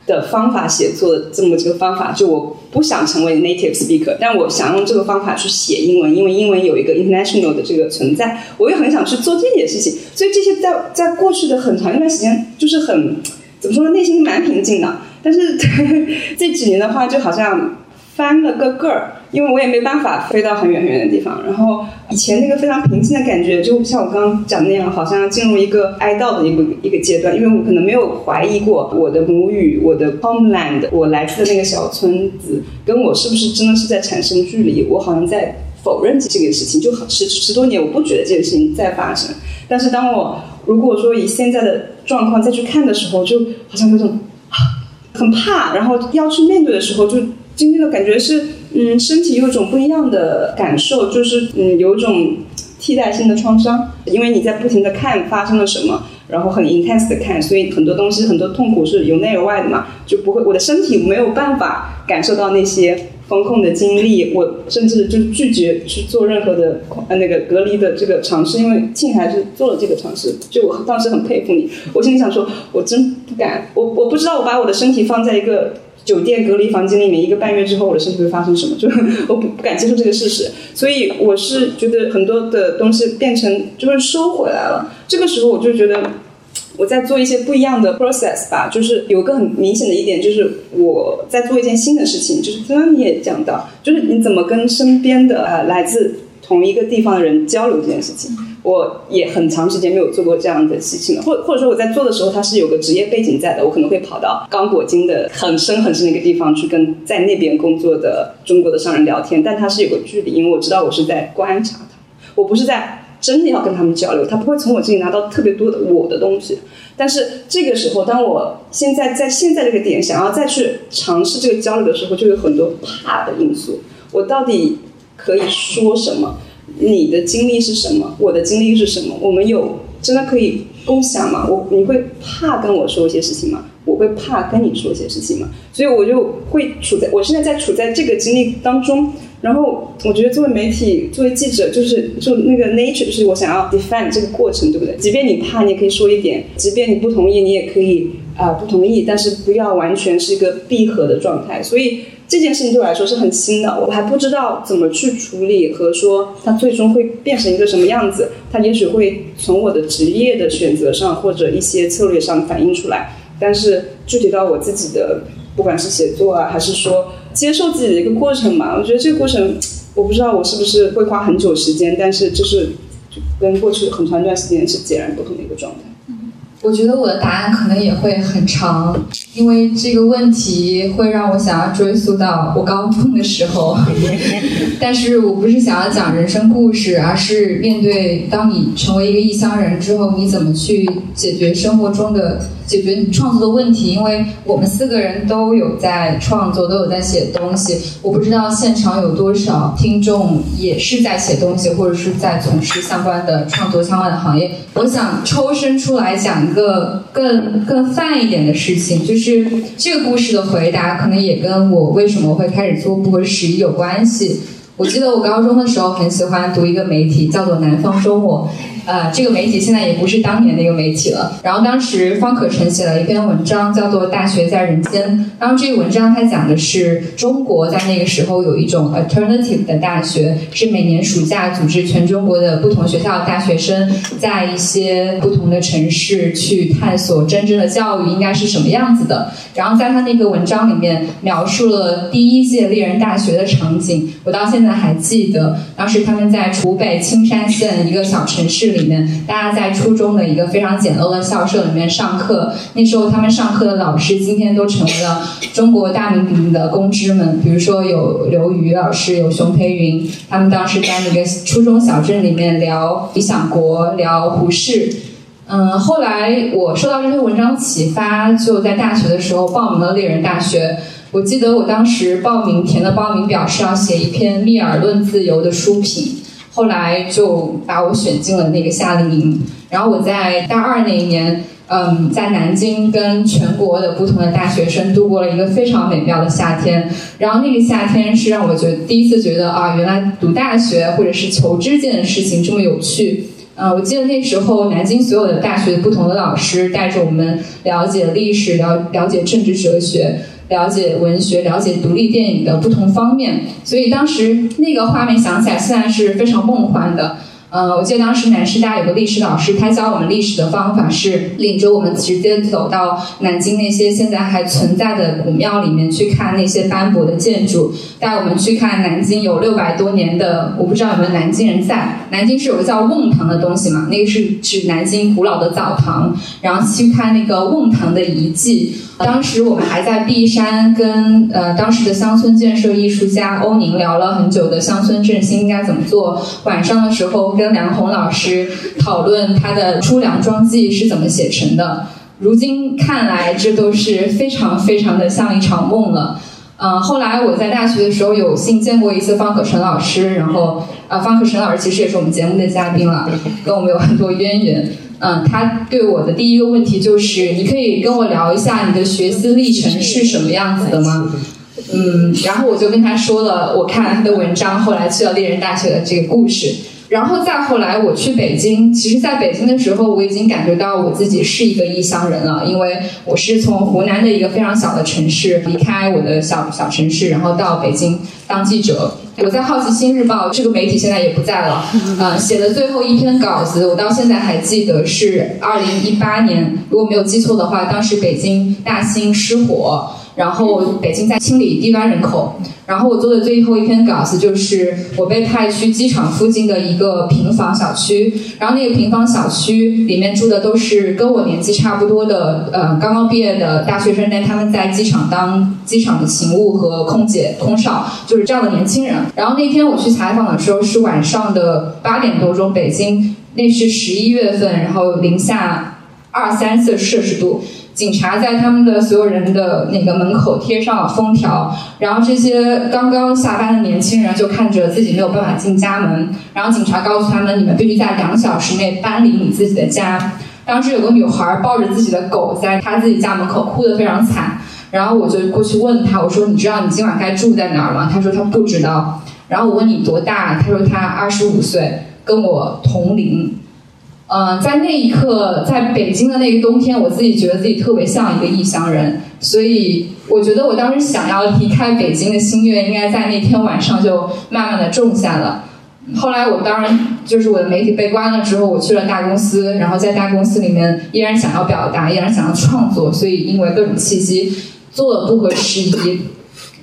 的方法写作这么这个方法，就我不想成为 native speaker，但我想用这个方法去写英文，因为英文有一个 international 的这个存在，我又很想去做这件事情。所以这些在在过去的很长一段时间，就是很怎么说呢，内心蛮平静的。但是 这几年的话，就好像。翻了个个儿，因为我也没办法飞到很远很远的地方。然后以前那个非常平静的感觉，就像我刚刚讲那样，好像进入一个哀悼的一个一个阶段。因为我可能没有怀疑过我的母语，我的 homeland，我来自的那个小村子，跟我是不是真的是在产生距离？我好像在否认这个事情。就十十多年，我不觉得这个事情在发生。但是当我如果说以现在的状况再去看的时候，就好像有种很怕，然后要去面对的时候，就经历了感觉是，嗯，身体有种不一样的感受，就是嗯，有种替代性的创伤，因为你在不停的看发生了什么，然后很 intense 的看，所以很多东西很多痛苦是由内而外的嘛，就不会我的身体没有办法感受到那些。风控的经历，我甚至就拒绝去做任何的呃那个隔离的这个尝试，因为庆还是做了这个尝试，就我当时很佩服你。我心里想说，我真不敢，我我不知道我把我的身体放在一个 酒店隔离房间里面一个半月之后，我的身体会发生什么，就 我不不敢接受这个事实。所以我是觉得很多的东西变成就是收回来了，这个时候我就觉得。我在做一些不一样的 process 吧，就是有个很明显的一点，就是我在做一件新的事情，就是刚刚你也讲到，就是你怎么跟身边的呃来自同一个地方的人交流这件事情，我也很长时间没有做过这样的事情了，或或者说我在做的时候，它是有个职业背景在的，我可能会跑到刚果金的很深很深的一个地方去跟在那边工作的中国的商人聊天，但它是有个距离，因为我知道我是在观察他，我不是在。真的要跟他们交流，他不会从我这里拿到特别多的我的东西。但是这个时候，当我现在在现在这个点想要再去尝试这个交流的时候，就有很多怕的因素。我到底可以说什么？你的经历是什么？我的经历是什么？我们有真的可以共享吗？我你会怕跟我说一些事情吗？我会怕跟你说一些事情吗？所以我就会处在我现在在处在这个经历当中。然后我觉得作为媒体，作为记者，就是就那个 nature，就是我想要 defend 这个过程，对不对？即便你怕，你也可以说一点；即便你不同意，你也可以啊不同意，但是不要完全是一个闭合的状态。所以这件事情对我来说是很新的，我还不知道怎么去处理和说它最终会变成一个什么样子。它也许会从我的职业的选择上或者一些策略上反映出来，但是具体到我自己的，不管是写作啊，还是说。接受自己的一个过程嘛，我觉得这个过程，我不知道我是不是会花很久时间，但是就是跟过去很长一段时间是截然不同的一个状态。我觉得我的答案可能也会很长，因为这个问题会让我想要追溯到我高中的时候。但是我不是想要讲人生故事，而是面对当你成为一个异乡人之后，你怎么去解决生活中的。解决你创作的问题，因为我们四个人都有在创作，都有在写东西。我不知道现场有多少听众也是在写东西，或者是在从事相关的创作相关的行业。我想抽身出来讲一个更更泛一点的事情，就是这个故事的回答可能也跟我为什么会开始做不合时宜有关系。我记得我高中的时候很喜欢读一个媒体，叫做《南方周末》。呃，这个媒体现在也不是当年那个媒体了。然后当时方可成写了一篇文章，叫做《大学在人间》。然后这个文章它讲的是中国在那个时候有一种 alternative 的大学，是每年暑假组织全中国的不同学校大学生，在一些不同的城市去探索真正的教育应该是什么样子的。然后在他那个文章里面描述了第一届猎人大学的场景，我到现在还记得，当时他们在湖北青山县一个小城市里。里面，大家在初中的一个非常简陋的校舍里面上课。那时候，他们上课的老师今天都成为了中国大名鼎鼎的公知们，比如说有刘瑜老师，有熊培云。他们当时在那个初中小镇里面聊理想国，聊胡适。嗯，后来我受到这篇文章启发，就在大学的时候报名了猎人大学。我记得我当时报名填的报名表是要写一篇《密尔论自由》的书评。后来就把我选进了那个夏令营，然后我在大二那一年，嗯，在南京跟全国的不同的大学生度过了一个非常美妙的夏天。然后那个夏天是让我觉得第一次觉得啊，原来读大学或者是求知这件事情这么有趣。嗯，我记得那时候南京所有的大学不同的老师带着我们了解历史，了了解政治哲学。了解文学，了解独立电影的不同方面，所以当时那个画面想起来，现在是非常梦幻的。嗯，我记得当时南师大有个历史老师，他教我们历史的方法是领着我们直接走到南京那些现在还存在的古庙里面去看那些斑驳的建筑，带我们去看南京有六百多年的，我不知道有没有南京人在。南京是有个叫瓮堂的东西嘛，那个是指南京古老的澡堂，然后去看那个瓮堂的遗迹。当时我们还在璧山跟呃当时的乡村建设艺术家欧宁聊了很久的乡村振兴应该怎么做。晚上的时候跟梁红老师讨论他的《出粮庄记》是怎么写成的。如今看来，这都是非常非常的像一场梦了。嗯，后来我在大学的时候有幸见过一次方可成老师，然后啊，方可成老师其实也是我们节目的嘉宾了，跟我们有很多渊源。嗯，他对我的第一个问题就是，你可以跟我聊一下你的学习历程是什么样子的吗？嗯，然后我就跟他说了，我看了他的文章，后来去了猎人大学的这个故事。然后再后来，我去北京。其实，在北京的时候，我已经感觉到我自己是一个异乡人了，因为我是从湖南的一个非常小的城市离开我的小小城市，然后到北京当记者。我在《好奇心日报》这个媒体现在也不在了，呃，写的最后一篇稿子，我到现在还记得是二零一八年，如果没有记错的话，当时北京大兴失火。然后北京在清理低端人口，然后我做的最后一篇稿子就是我被派去机场附近的一个平房小区，然后那个平房小区里面住的都是跟我年纪差不多的，呃，刚刚毕业的大学生，但他们在机场当机场的勤务和空姐、空少，就是这样的年轻人。然后那天我去采访的时候是晚上的八点多钟，北京那是十一月份，然后零下二三四摄氏度。警察在他们的所有人的那个门口贴上了封条，然后这些刚刚下班的年轻人就看着自己没有办法进家门，然后警察告诉他们：你们必须在两小时内搬离你自己的家。当时有个女孩抱着自己的狗在她自己家门口哭得非常惨，然后我就过去问她：我说你知道你今晚该住在哪儿吗？她说她不知道。然后我问你多大？她说她二十五岁，跟我同龄。嗯，在那一刻，在北京的那个冬天，我自己觉得自己特别像一个异乡人，所以我觉得我当时想要离开北京的心愿，应该在那天晚上就慢慢的种下了。后来我当然就是我的媒体被关了之后，我去了大公司，然后在大公司里面依然想要表达，依然想要创作，所以因为各种契机做了不合时宜。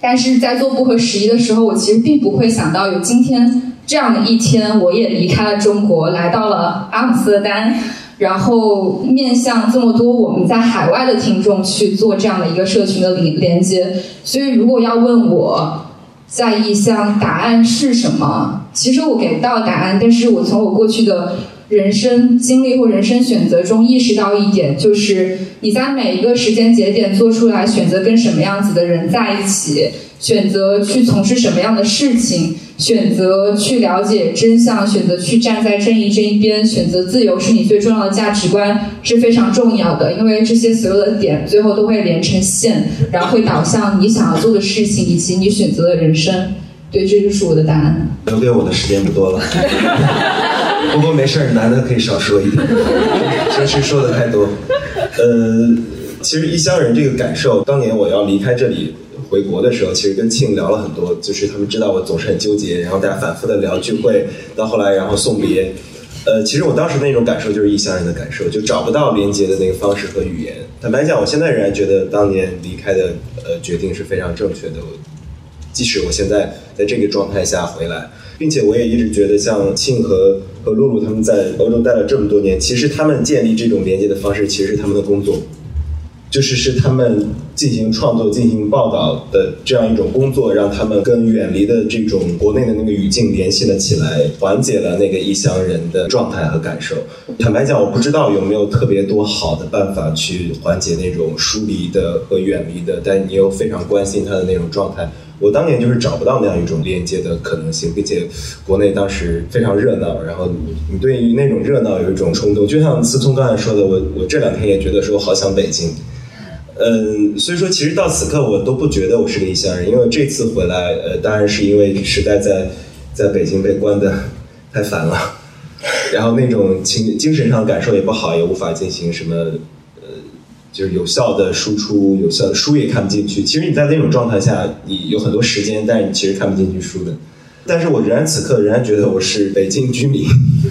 但是在做不合时宜的时候，我其实并不会想到有今天。这样的一天，我也离开了中国，来到了阿姆斯特丹，然后面向这么多我们在海外的听众去做这样的一个社群的连连接。所以，如果要问我在异乡答案是什么，其实我给不到答案。但是我从我过去的人生经历或人生选择中意识到一点，就是你在每一个时间节点做出来选择跟什么样子的人在一起。选择去从事什么样的事情，选择去了解真相，选择去站在正义这一边，选择自由是你最重要的价值观是非常重要的，因为这些所有的点最后都会连成线，然后会导向你想要做的事情以及你选择的人生。对，这就是我的答案。留给我的时间不多了，不过没事儿，男的可以少说一点，真是说的太多。呃，其实异乡人这个感受，当年我要离开这里。回国的时候，其实跟庆聊了很多，就是他们知道我总是很纠结，然后大家反复的聊聚会，到后来然后送别，呃，其实我当时那种感受就是异乡人的感受，就找不到连接的那个方式和语言。坦白讲，我现在仍然觉得当年离开的呃决定是非常正确的，即使我现在在这个状态下回来，并且我也一直觉得像庆和和露露他们在欧洲待了这么多年，其实他们建立这种连接的方式，其实是他们的工作。就是是他们进行创作、进行报道的这样一种工作，让他们跟远离的这种国内的那个语境联系了起来，缓解了那个异乡人的状态和感受。坦白讲，我不知道有没有特别多好的办法去缓解那种疏离的和远离的，但你又非常关心他的那种状态。我当年就是找不到那样一种连接的可能性，并且国内当时非常热闹，然后你你对于那种热闹有一种冲动，就像思聪刚才说的，我我这两天也觉得说好想北京。嗯，所以说，其实到此刻我都不觉得我是个异乡人，因为这次回来，呃，当然是因为实在在在北京被关的太烦了，然后那种情精神上感受也不好，也无法进行什么，呃，就是有效的输出，有效的书也看不进去。其实你在那种状态下，你有很多时间，但是你其实看不进去书的。但是我仍然此刻仍然觉得我是北京居民，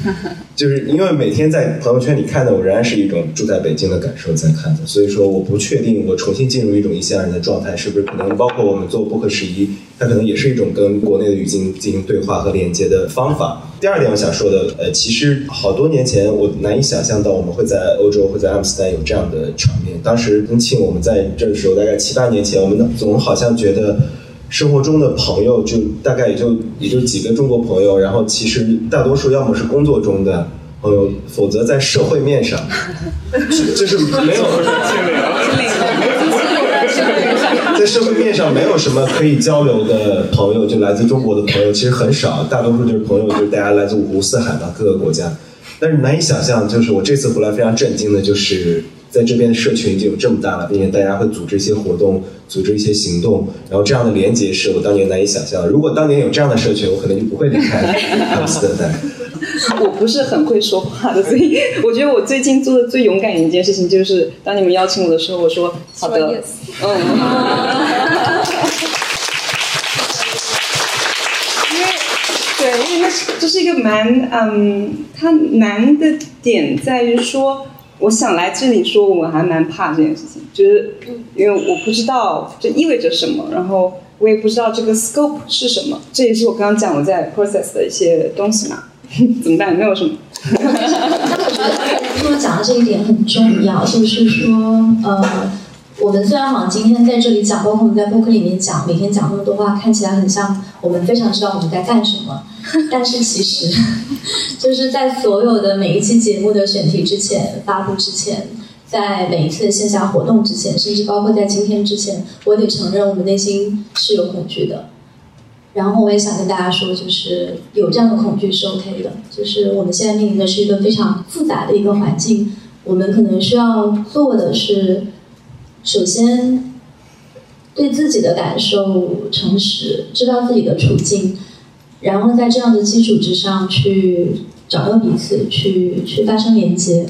就是因为每天在朋友圈里看的，我仍然是一种住在北京的感受在看的，所以说我不确定我重新进入一种异乡人的状态，是不是可能包括我们做不合时宜它可能也是一种跟国内的语境进行对话和连接的方法。第二点我想说的，呃，其实好多年前我难以想象到我们会在欧洲会在阿姆斯特丹有这样的场面。当时跟庆我们在这的时候，大概七八年前，我们总好像觉得生活中的朋友就大概也就也就几个中国朋友，然后其实大多数要么是工作中的朋友，否则在社会面上，就是没有。在社会面上没有什么可以交流的朋友，就来自中国的朋友其实很少，大多数就是朋友，就是大家来自五湖四海的各个国家。但是难以想象，就是我这次回来非常震惊的，就是在这边的社群已经有这么大了，并且大家会组织一些活动，组织一些行动，然后这样的连接是我当年难以想象的。如果当年有这样的社群，我可能就不会离开阿姆斯特丹。我不是很会说话的，所以我觉得我最近做的最勇敢的一件事情，就是当你们邀请我的时候，我说好的，嗯。因为对，因为它这是一个蛮嗯，它难的点在于说，我想来这里说，我还蛮怕这件事情，就是因为我不知道这意味着什么，然后我也不知道这个 scope 是什么，这也是我刚刚讲我在 process 的一些东西嘛。怎么办？没有什么。那我觉得他们讲的这一点很重要，就是说，呃，我们虽然好像今天在这里讲，包括我们在播客里面讲，每天讲那么多话，看起来很像我们非常知道我们在干什么，但是其实，就是在所有的每一期节目的选题之前、发布之前，在每一次的线下活动之前，甚至包括在今天之前，我得承认，我们内心是有恐惧的。然后我也想跟大家说，就是有这样的恐惧是 OK 的。就是我们现在面临的是一个非常复杂的一个环境，我们可能需要做的是，首先对自己的感受诚实，知道自己的处境，然后在这样的基础之上去找到彼此，去去发生连接。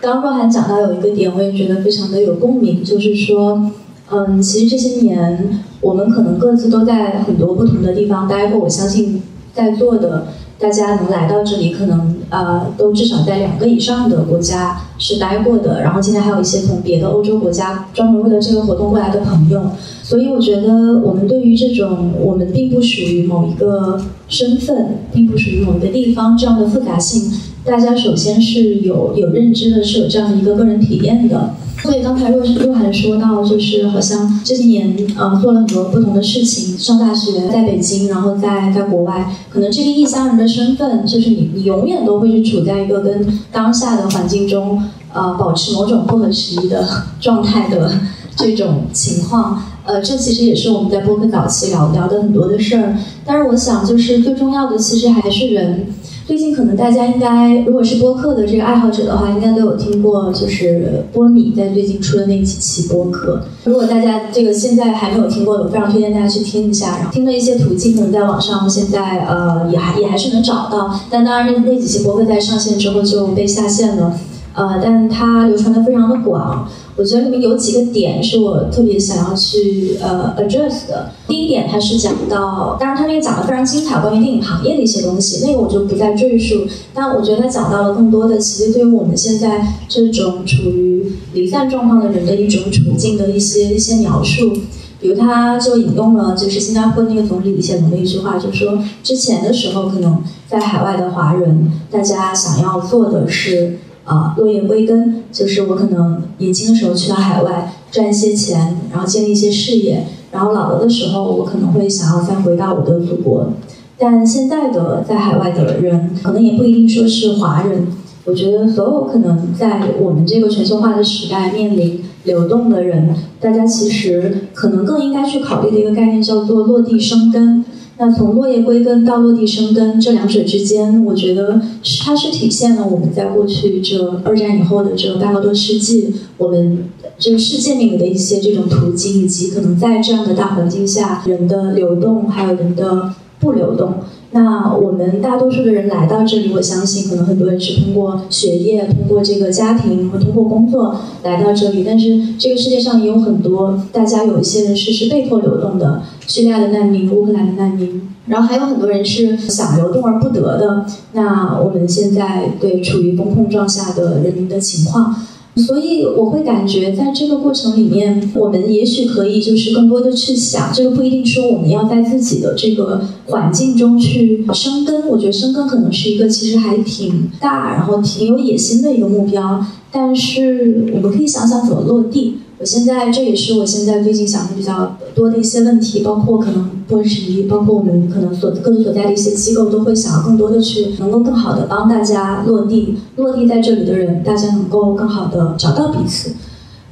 刚若涵讲到有一个点，我也觉得非常的有共鸣，就是说。嗯，其实这些年我们可能各自都在很多不同的地方待过。我相信在座的大家能来到这里，可能呃都至少在两个以上的国家是待过的。然后今天还有一些从别的欧洲国家专门为了这个活动过来的朋友。所以我觉得我们对于这种我们并不属于某一个身份，并不属于某一个地方这样的复杂性，大家首先是有有认知的，是有这样的一个个人体验的。所以刚才若若涵说到，就是好像这些年呃做了很多不同的事情，上大学在北京，然后在在国外，可能这个异乡人的身份，就是你你永远都会是处在一个跟当下的环境中呃保持某种不合时宜的。状态的这种情况。呃，这其实也是我们在播客早期聊聊的很多的。事儿。但是我想，就是最重要的其实还是人。最近可能大家应该，如果是播客的这个爱好者的话，应该都有听过，就是波米在最近出的那几期播客。如果大家这个现在还没有听过，我非常推荐大家去听一下。然后听的一些途径，可能在网上现在呃也还也还是能找到。但当然那那几期播客在上线之后就被下线了，呃，但它流传的非常的广。我觉得里面有几个点是我特别想要去呃 address 的。第一点，它是讲到，当然它那个讲的非常精彩，关于电影行业的一些东西，那个我就不再赘述。但我觉得它讲到了更多的，其实对于我们现在这种处于离散状况的人的一种处境的一些一些描述。比如，他就引用了就是新加坡那个总理李显龙的一句话，就说之前的时候，可能在海外的华人，大家想要做的是。啊，落叶归根，就是我可能年轻的时候去到海外赚一些钱，然后建立一些事业，然后老了的时候，我可能会想要再回到我的祖国。但现在的在海外的人，可能也不一定说是华人。我觉得所有可能在我们这个全球化的时代面临流动的人，大家其实可能更应该去考虑的一个概念叫做落地生根。那从落叶归根到落地生根这两者之间，我觉得它是体现了我们在过去这二战以后的这半个多世纪，我们这个世界面临的一些这种途径，以及可能在这样的大环境下人的流动，还有人的不流动。那我们大多数的人来到这里，我相信可能很多人是通过学业、通过这个家庭和通过工作来到这里。但是这个世界上也有很多大家有一些人是是被迫流动的，叙利亚的难民、乌克兰的难民，然后还有很多人是想流动而不得的。那我们现在对处于风控状下的人民的情况，所以我会感觉，在这个过程里面，我们也许可以就是更多的去想，这个不一定说我们要在自己的这个环境中去生根。我觉得生根可能是一个其实还挺大，然后挺有野心的一个目标。但是我们可以想想怎么落地。我现在这也是我现在最近想的比较多的一些问题，包括可能不合时宜，包括我们可能所各自所在的一些机构都会想要更多的去能够更好的帮大家落地，落地在这里的人，大家能够更好的找到彼此。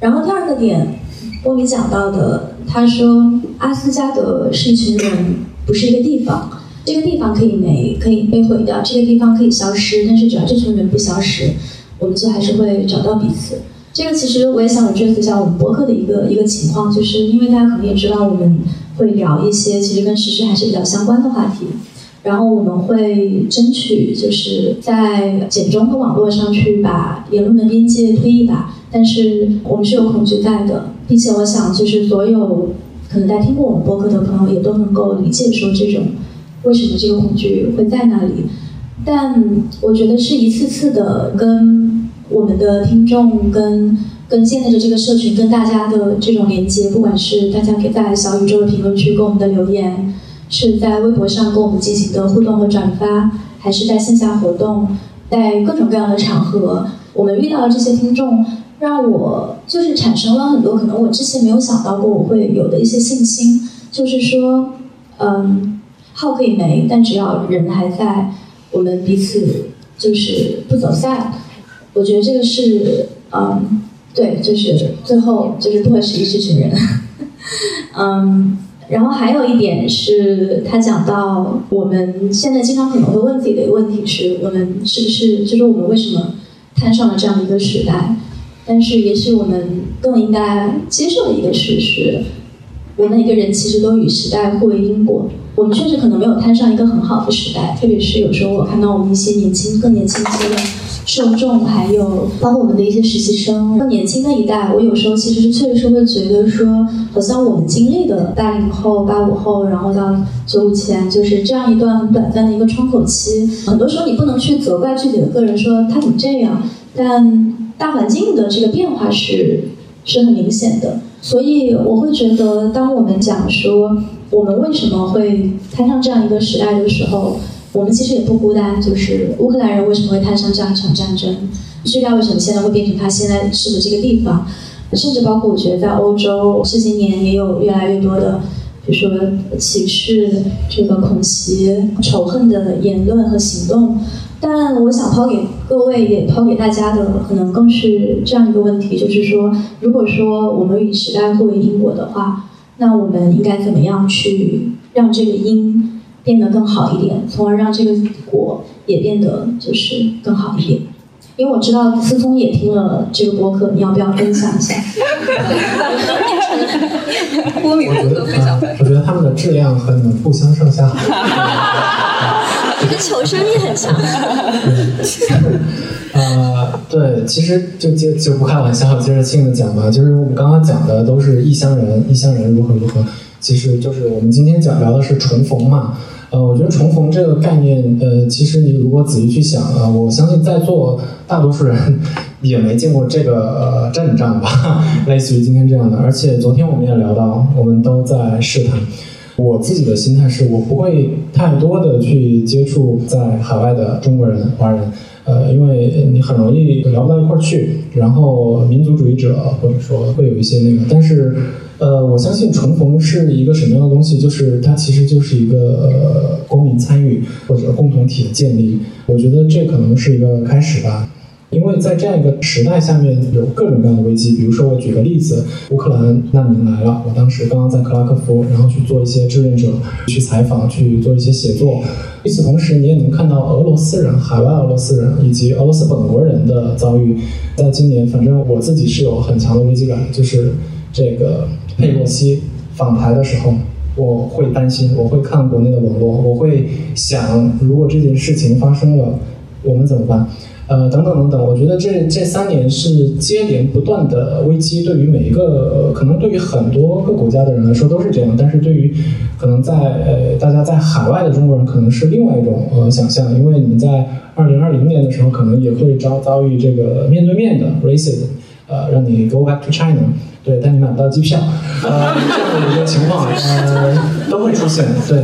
然后第二个点，波米讲到的，他说阿斯加德是一群人，不是一个地方，这个地方可以没可以被毁掉，这个地方可以消失，但是只要这群人不消失，我们就还是会找到彼此。这个其实我也想追溯一下我们博客的一个一个情况，就是因为大家可能也知道，我们会聊一些其实跟实事还是比较相关的话题，然后我们会争取就是在简中的网络上去把言论的边界推一把，但是我们是有恐惧在的，并且我想就是所有可能在听过我们博客的朋友也都能够理解说这种为什么这个恐惧会在那里，但我觉得是一次次的跟。我们的听众跟跟现在的这个社群跟大家的这种连接，不管是大家给在小宇宙的评论区给我们的留言，是在微博上跟我们进行的互动和转发，还是在线下活动，在各种各样的场合，我们遇到的这些听众，让我就是产生了很多可能我之前没有想到过我会有的一些信心，就是说，嗯，号可以没，但只要人还在，我们彼此就是不走散。我觉得这个是，嗯，对，就是最后就是不合时宜这群人，嗯，然后还有一点是他讲到我们现在经常可能会问自己的一个问题是我们是不是就是我们为什么摊上了这样的一个时代？但是也许我们更应该接受的一个事实，我们每个人其实都与时代互为因果。我们确实可能没有摊上一个很好的时代，特别是有时候我看到我们一些年轻、更年轻一些的。受众还有包括我们的一些实习生，更年轻的一代，我有时候其实是确实是会觉得说，好像我们经历的八零后、八五后，然后到九五前，就是这样一段很短暂的一个窗口期。很多时候你不能去责怪具体的个人说他怎么这样，但大环境的这个变化是是很明显的。所以我会觉得，当我们讲说我们为什么会摊上这样一个时代的时候。我们其实也不孤单，就是乌克兰人为什么会摊上这样一场战争？叙利亚为什么现在会变成他现在是的这个地方？甚至包括我觉得在欧洲这些年也有越来越多的，比如说歧视、这个恐袭、仇恨的言论和行动。但我想抛给各位，也抛给大家的，可能更是这样一个问题，就是说，如果说我们与时代互为因果的话，那我们应该怎么样去让这个因？变得更好一点，从而让这个果也变得就是更好一点。因为我知道思聪也听了这个播客，你要不要分享一下？我觉得，我觉得他们的质量和你们不相上下。我觉得求生欲很强。呃，对，其实就接就不开玩笑，接着庆的讲吧。就是我们刚刚讲的都是异乡人，异乡人如何如何。其实就是我们今天讲聊的是重逢嘛。呃，我觉得重逢这个概念，呃，其实你如果仔细去想啊，我相信在座大多数人 也没见过这个阵仗吧，类似于今天这样的。而且昨天我们也聊到，我们都在试探。我自己的心态是我不会太多的去接触在海外的中国人、华人，呃，因为你很容易聊不到一块儿去。然后民族主义者或者说会有一些那个，但是。呃，我相信重逢是一个什么样的东西？就是它其实就是一个呃公民参与或者共同体的建立。我觉得这可能是一个开始吧，因为在这样一个时代下面有各种各样的危机。比如说，我举个例子，乌克兰难民来了，我当时刚刚在克拉克夫，然后去做一些志愿者，去采访，去做一些写作。与此同时，你也能看到俄罗斯人、海外俄罗斯人以及俄罗斯本国人的遭遇。在今年，反正我自己是有很强的危机感，就是这个。佩洛西访台的时候，我会担心，我会看国内的网络，我会想，如果这件事情发生了，我们怎么办？呃，等等等等。我觉得这这三年是接连不断的危机，对于每一个，可能对于很多个国家的人来说都是这样，但是对于可能在呃大家在海外的中国人，可能是另外一种呃想象，因为你们在二零二零年的时候，可能也会遭遭遇这个面对面的 racism。呃，让你 go back to China，对，但你买不到机票，呃，这样的一个情况，呃，都会出现，对。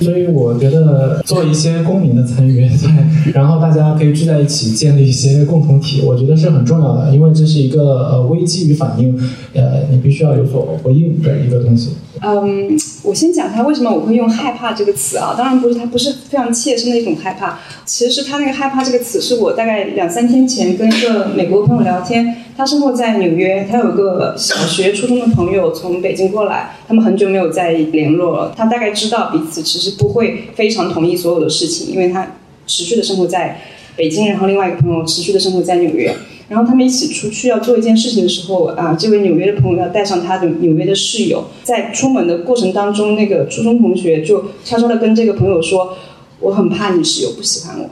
所以我觉得做一些公民的参与，对，然后大家可以聚在一起建立一些共同体，我觉得是很重要的，因为这是一个呃危机与反应，呃，你必须要有所回应的一个东西。嗯，我先讲一下为什么我会用害怕这个词啊，当然不是他不是非常切身的一种害怕，其实是他那个害怕这个词是我大概两三天前跟一个美国朋友聊天。他生活在纽约，他有一个小学、初中的朋友从北京过来，他们很久没有再联络了。他大概知道彼此其实不会非常同意所有的事情，因为他持续的生活在北京，然后另外一个朋友持续的生活在纽约。然后他们一起出去要做一件事情的时候，啊，这位纽约的朋友要带上他的纽约的室友，在出门的过程当中，那个初中同学就悄悄的跟这个朋友说：“我很怕你室友不喜欢我，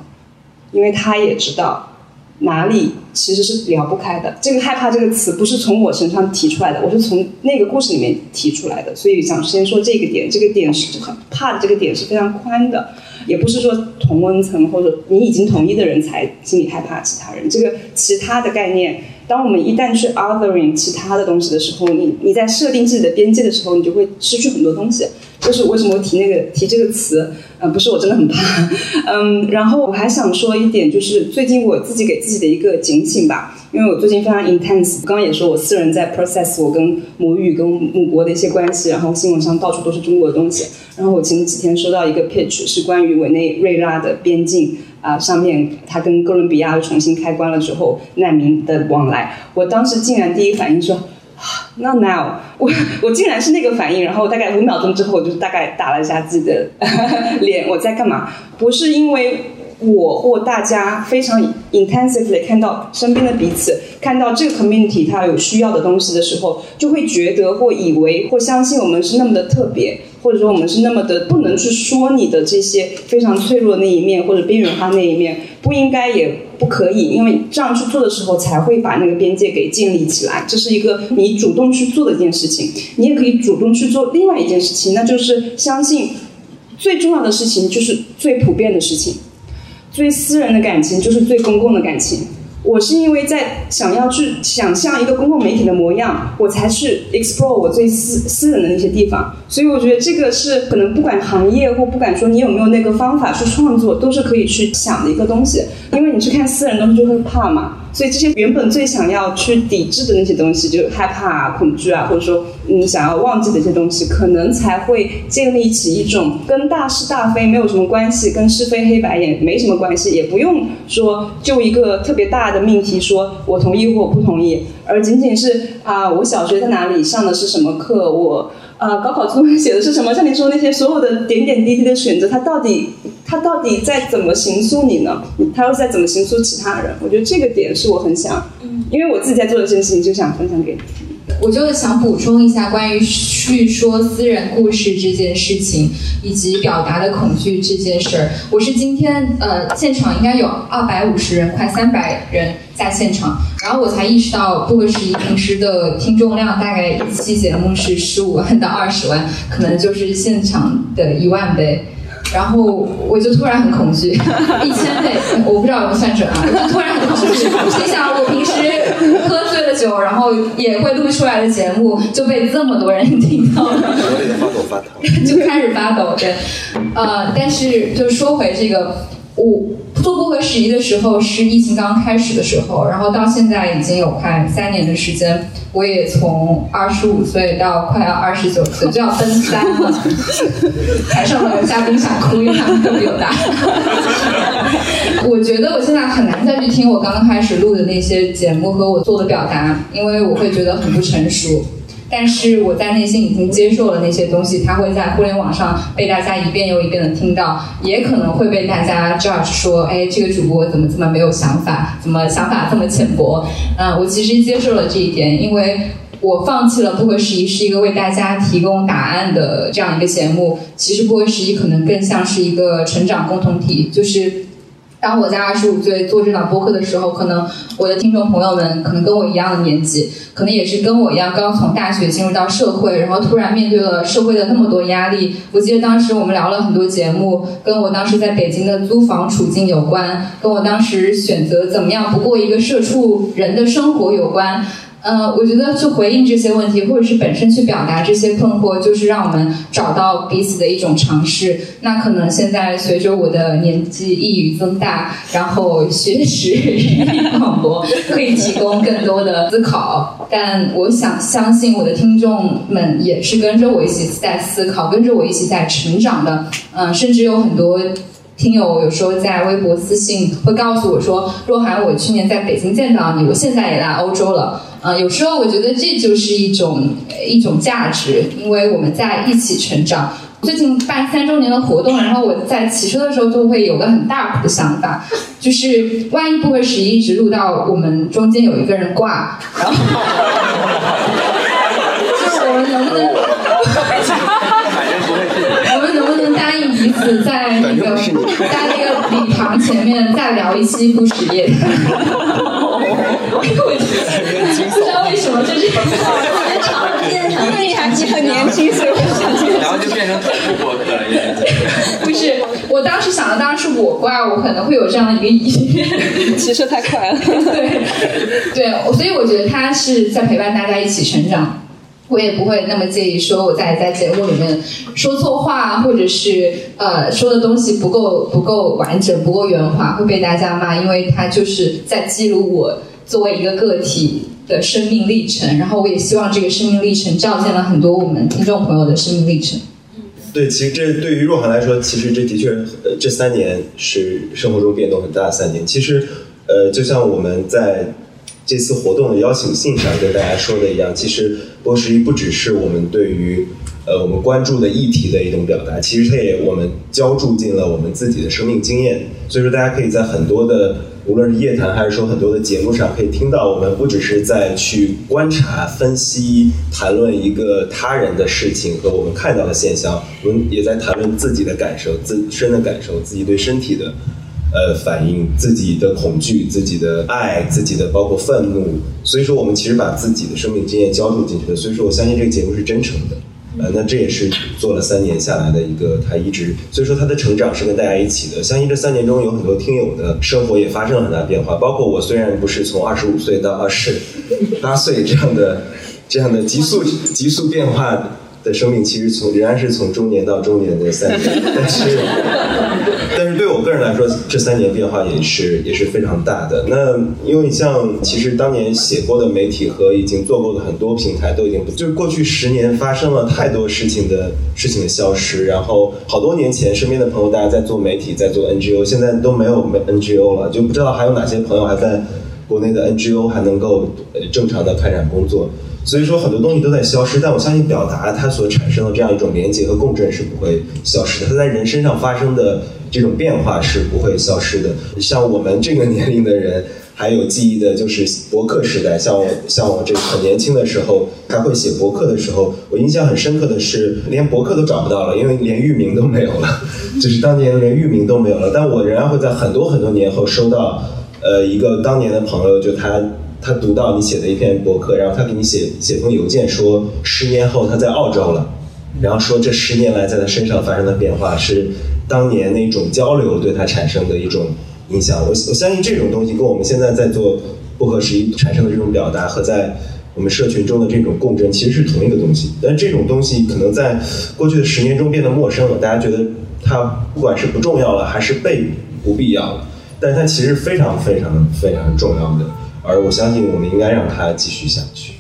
因为他也知道。”哪里其实是聊不开的？这个害怕这个词不是从我身上提出来的，我是从那个故事里面提出来的。所以想先说这个点，这个点是很怕的，这个点是非常宽的，也不是说同温层或者你已经同意的人才心里害怕其他人。这个其他的概念，当我们一旦去 othering 其他的东西的时候，你你在设定自己的边界的时候，你就会失去很多东西。就是为什么提那个提这个词，嗯，不是我真的很怕，嗯，然后我还想说一点，就是最近我自己给自己的一个警醒吧，因为我最近非常 intense，刚刚也说我私人在 process 我跟母语跟母国的一些关系，然后新闻上到处都是中国的东西，然后我前几天收到一个 pitch 是关于委内瑞拉的边境啊，上面他跟哥伦比亚重新开关了之后难民的往来，我当时竟然第一反应说。那 now 我我竟然是那个反应，然后大概五秒钟之后，我就大概打了一下自己的 脸，我在干嘛？不是因为我或大家非常 intensively 看到身边的彼此，看到这个 community 它有需要的东西的时候，就会觉得或以为或相信我们是那么的特别，或者说我们是那么的不能去说你的这些非常脆弱的那一面或者边缘化那一面，不应该也。不可以，因为这样去做的时候，才会把那个边界给建立起来。这是一个你主动去做的一件事情。你也可以主动去做另外一件事情，那就是相信最重要的事情就是最普遍的事情，最私人的感情就是最公共的感情。我是因为在想要去想象一个公共媒体的模样，我才去 explore 我最私私人的那些地方。所以我觉得这个是可能不管行业或不管说你有没有那个方法去创作，都是可以去想的一个东西。因为你去看私人东西就会怕嘛。所以这些原本最想要去抵制的那些东西，就是害怕、恐惧啊，或者说你想要忘记的一些东西，可能才会建立起一种跟大是大非没有什么关系，跟是非黑白也没什么关系，也不用说就一个特别大的命题，说我同意或不同意，而仅仅是啊，我小学在哪里上的是什么课，我。啊，高考作文写的是什么？像你说那些所有的点点滴滴的选择，它到底它到底在怎么形塑你呢？他又在怎么形塑其他人？我觉得这个点是我很想，因为我自己在做的这件事情，就想分享给你。我就想补充一下关于叙说私人故事这件事情，以及表达的恐惧这件事儿。我是今天呃，现场应该有二百五十人，快三百人在现场，然后我才意识到不合时宜平时的听众量大概一期节目是十五万到二十万，可能就是现场的一万倍。然后我就突然很恐惧，一千倍，我不知道有没有算准啊，我就突然很恐惧。心想，我平时喝醉了酒，然后也会录出来的节目，就被这么多人听到了，就开始发抖。对，呃，但是就说回这个，我做不合时宜的时候是疫情刚开始的时候，然后到现在已经有快三年的时间。我也从二十五岁到快要二十九岁，就要奔三了。台上的嘉宾想哭，因为他们都比我大。我觉得我现在很难再去听我刚刚开始录的那些节目和我做的表达，因为我会觉得很不成熟。但是我在内心已经接受了那些东西，它会在互联网上被大家一遍又一遍的听到，也可能会被大家 judge 说，哎，这个主播怎么这么没有想法，怎么想法这么浅薄？嗯，我其实接受了这一点，因为我放弃了不合时宜是一个为大家提供答案的这样一个节目，其实不合时宜可能更像是一个成长共同体，就是。当我在二十五岁做这档播客的时候，可能我的听众朋友们可能跟我一样的年纪，可能也是跟我一样刚从大学进入到社会，然后突然面对了社会的那么多压力。我记得当时我们聊了很多节目，跟我当时在北京的租房处境有关，跟我当时选择怎么样不过一个社畜人的生活有关。呃，我觉得去回应这些问题，或者是本身去表达这些困惑，就是让我们找到彼此的一种尝试。那可能现在随着我的年纪一语增大，然后学识日益广博，可以提供更多的思考。但我想相信我的听众们也是跟着我一起在思考，跟着我一起在成长的。嗯，甚至有很多。听友有时候在微博私信会告诉我说：“若涵，我去年在北京见到你，我现在也来欧洲了。”嗯，有时候我觉得这就是一种一种价值，因为我们在一起成长。最近办三周年的活动，然后我在骑车的时候就会有个很大的想法，就是万一不合时宜一直录到我们中间有一个人挂，然后就是我们能不能？彼此在那个在那个礼堂前面再聊一期不实业。我不知道为什么就是因为你还很年轻，所以我想然后就变成头部博客了。不是，我当时想的当然是我怪，我可能会有这样的一个疑念。骑车太快了。对对，所以我觉得他是在陪伴大家一起成长。我也不会那么介意说我在在节目里面说错话，或者是呃说的东西不够不够完整、不够圆滑，会被大家骂，因为它就是在记录我作为一个个体的生命历程。然后我也希望这个生命历程照见了很多我们听众朋友的生命历程。对，其实这对于若涵来说，其实这的确呃这三年是生活中变动很大的三年。其实呃，就像我们在。这次活动的邀请信上跟大家说的一样，其实波十一不只是我们对于呃我们关注的议题的一种表达，其实它也我们浇注进了我们自己的生命经验。所以说，大家可以在很多的无论是夜谈还是说很多的节目上，可以听到我们不只是在去观察、分析、谈论一个他人的事情和我们看到的现象，我们也在谈论自己的感受、自身的感受、自己对身体的。呃，反映自己的恐惧、自己的爱、自己的包括愤怒，所以说我们其实把自己的生命经验浇筑进去的。所以说我相信这个节目是真诚的，呃，那这也是做了三年下来的一个，他一直，所以说他的成长是跟大家一起的。相信这三年中有很多听友的生活也发生了很大变化，包括我虽然不是从二十五岁到二十八岁这样的这样的急速急速变化。的生命其实从仍然是从中年到中年的三年，但是个人来说，这三年变化也是也是非常大的。那因为像其实当年写过的媒体和已经做过的很多平台都已经，就是过去十年发生了太多事情的事情的消失，然后好多年前身边的朋友大家在做媒体在做 NGO，现在都没有 NGO 了，就不知道还有哪些朋友还在国内的 NGO 还能够正常的开展工作。所以说很多东西都在消失，但我相信表达它所产生的这样一种连接和共振是不会消失的。它在人身上发生的这种变化是不会消失的。像我们这个年龄的人还有记忆的就是博客时代，像我像我这个很年轻的时候还会写博客的时候，我印象很深刻的是连博客都找不到了，因为连域名都没有了，就是当年连域名都没有了。但我仍然会在很多很多年后收到，呃，一个当年的朋友就他。他读到你写的一篇博客，然后他给你写写封邮件，说十年后他在澳洲了，然后说这十年来在他身上发生的变化是当年那种交流对他产生的一种影响。我我相信这种东西跟我们现在在做不合时宜产生的这种表达和在我们社群中的这种共振其实是同一个东西，但这种东西可能在过去的十年中变得陌生了，大家觉得它不管是不重要了还是被不必要了，但它其实非常非常非常重要的。而我相信，我们应该让它继续下去。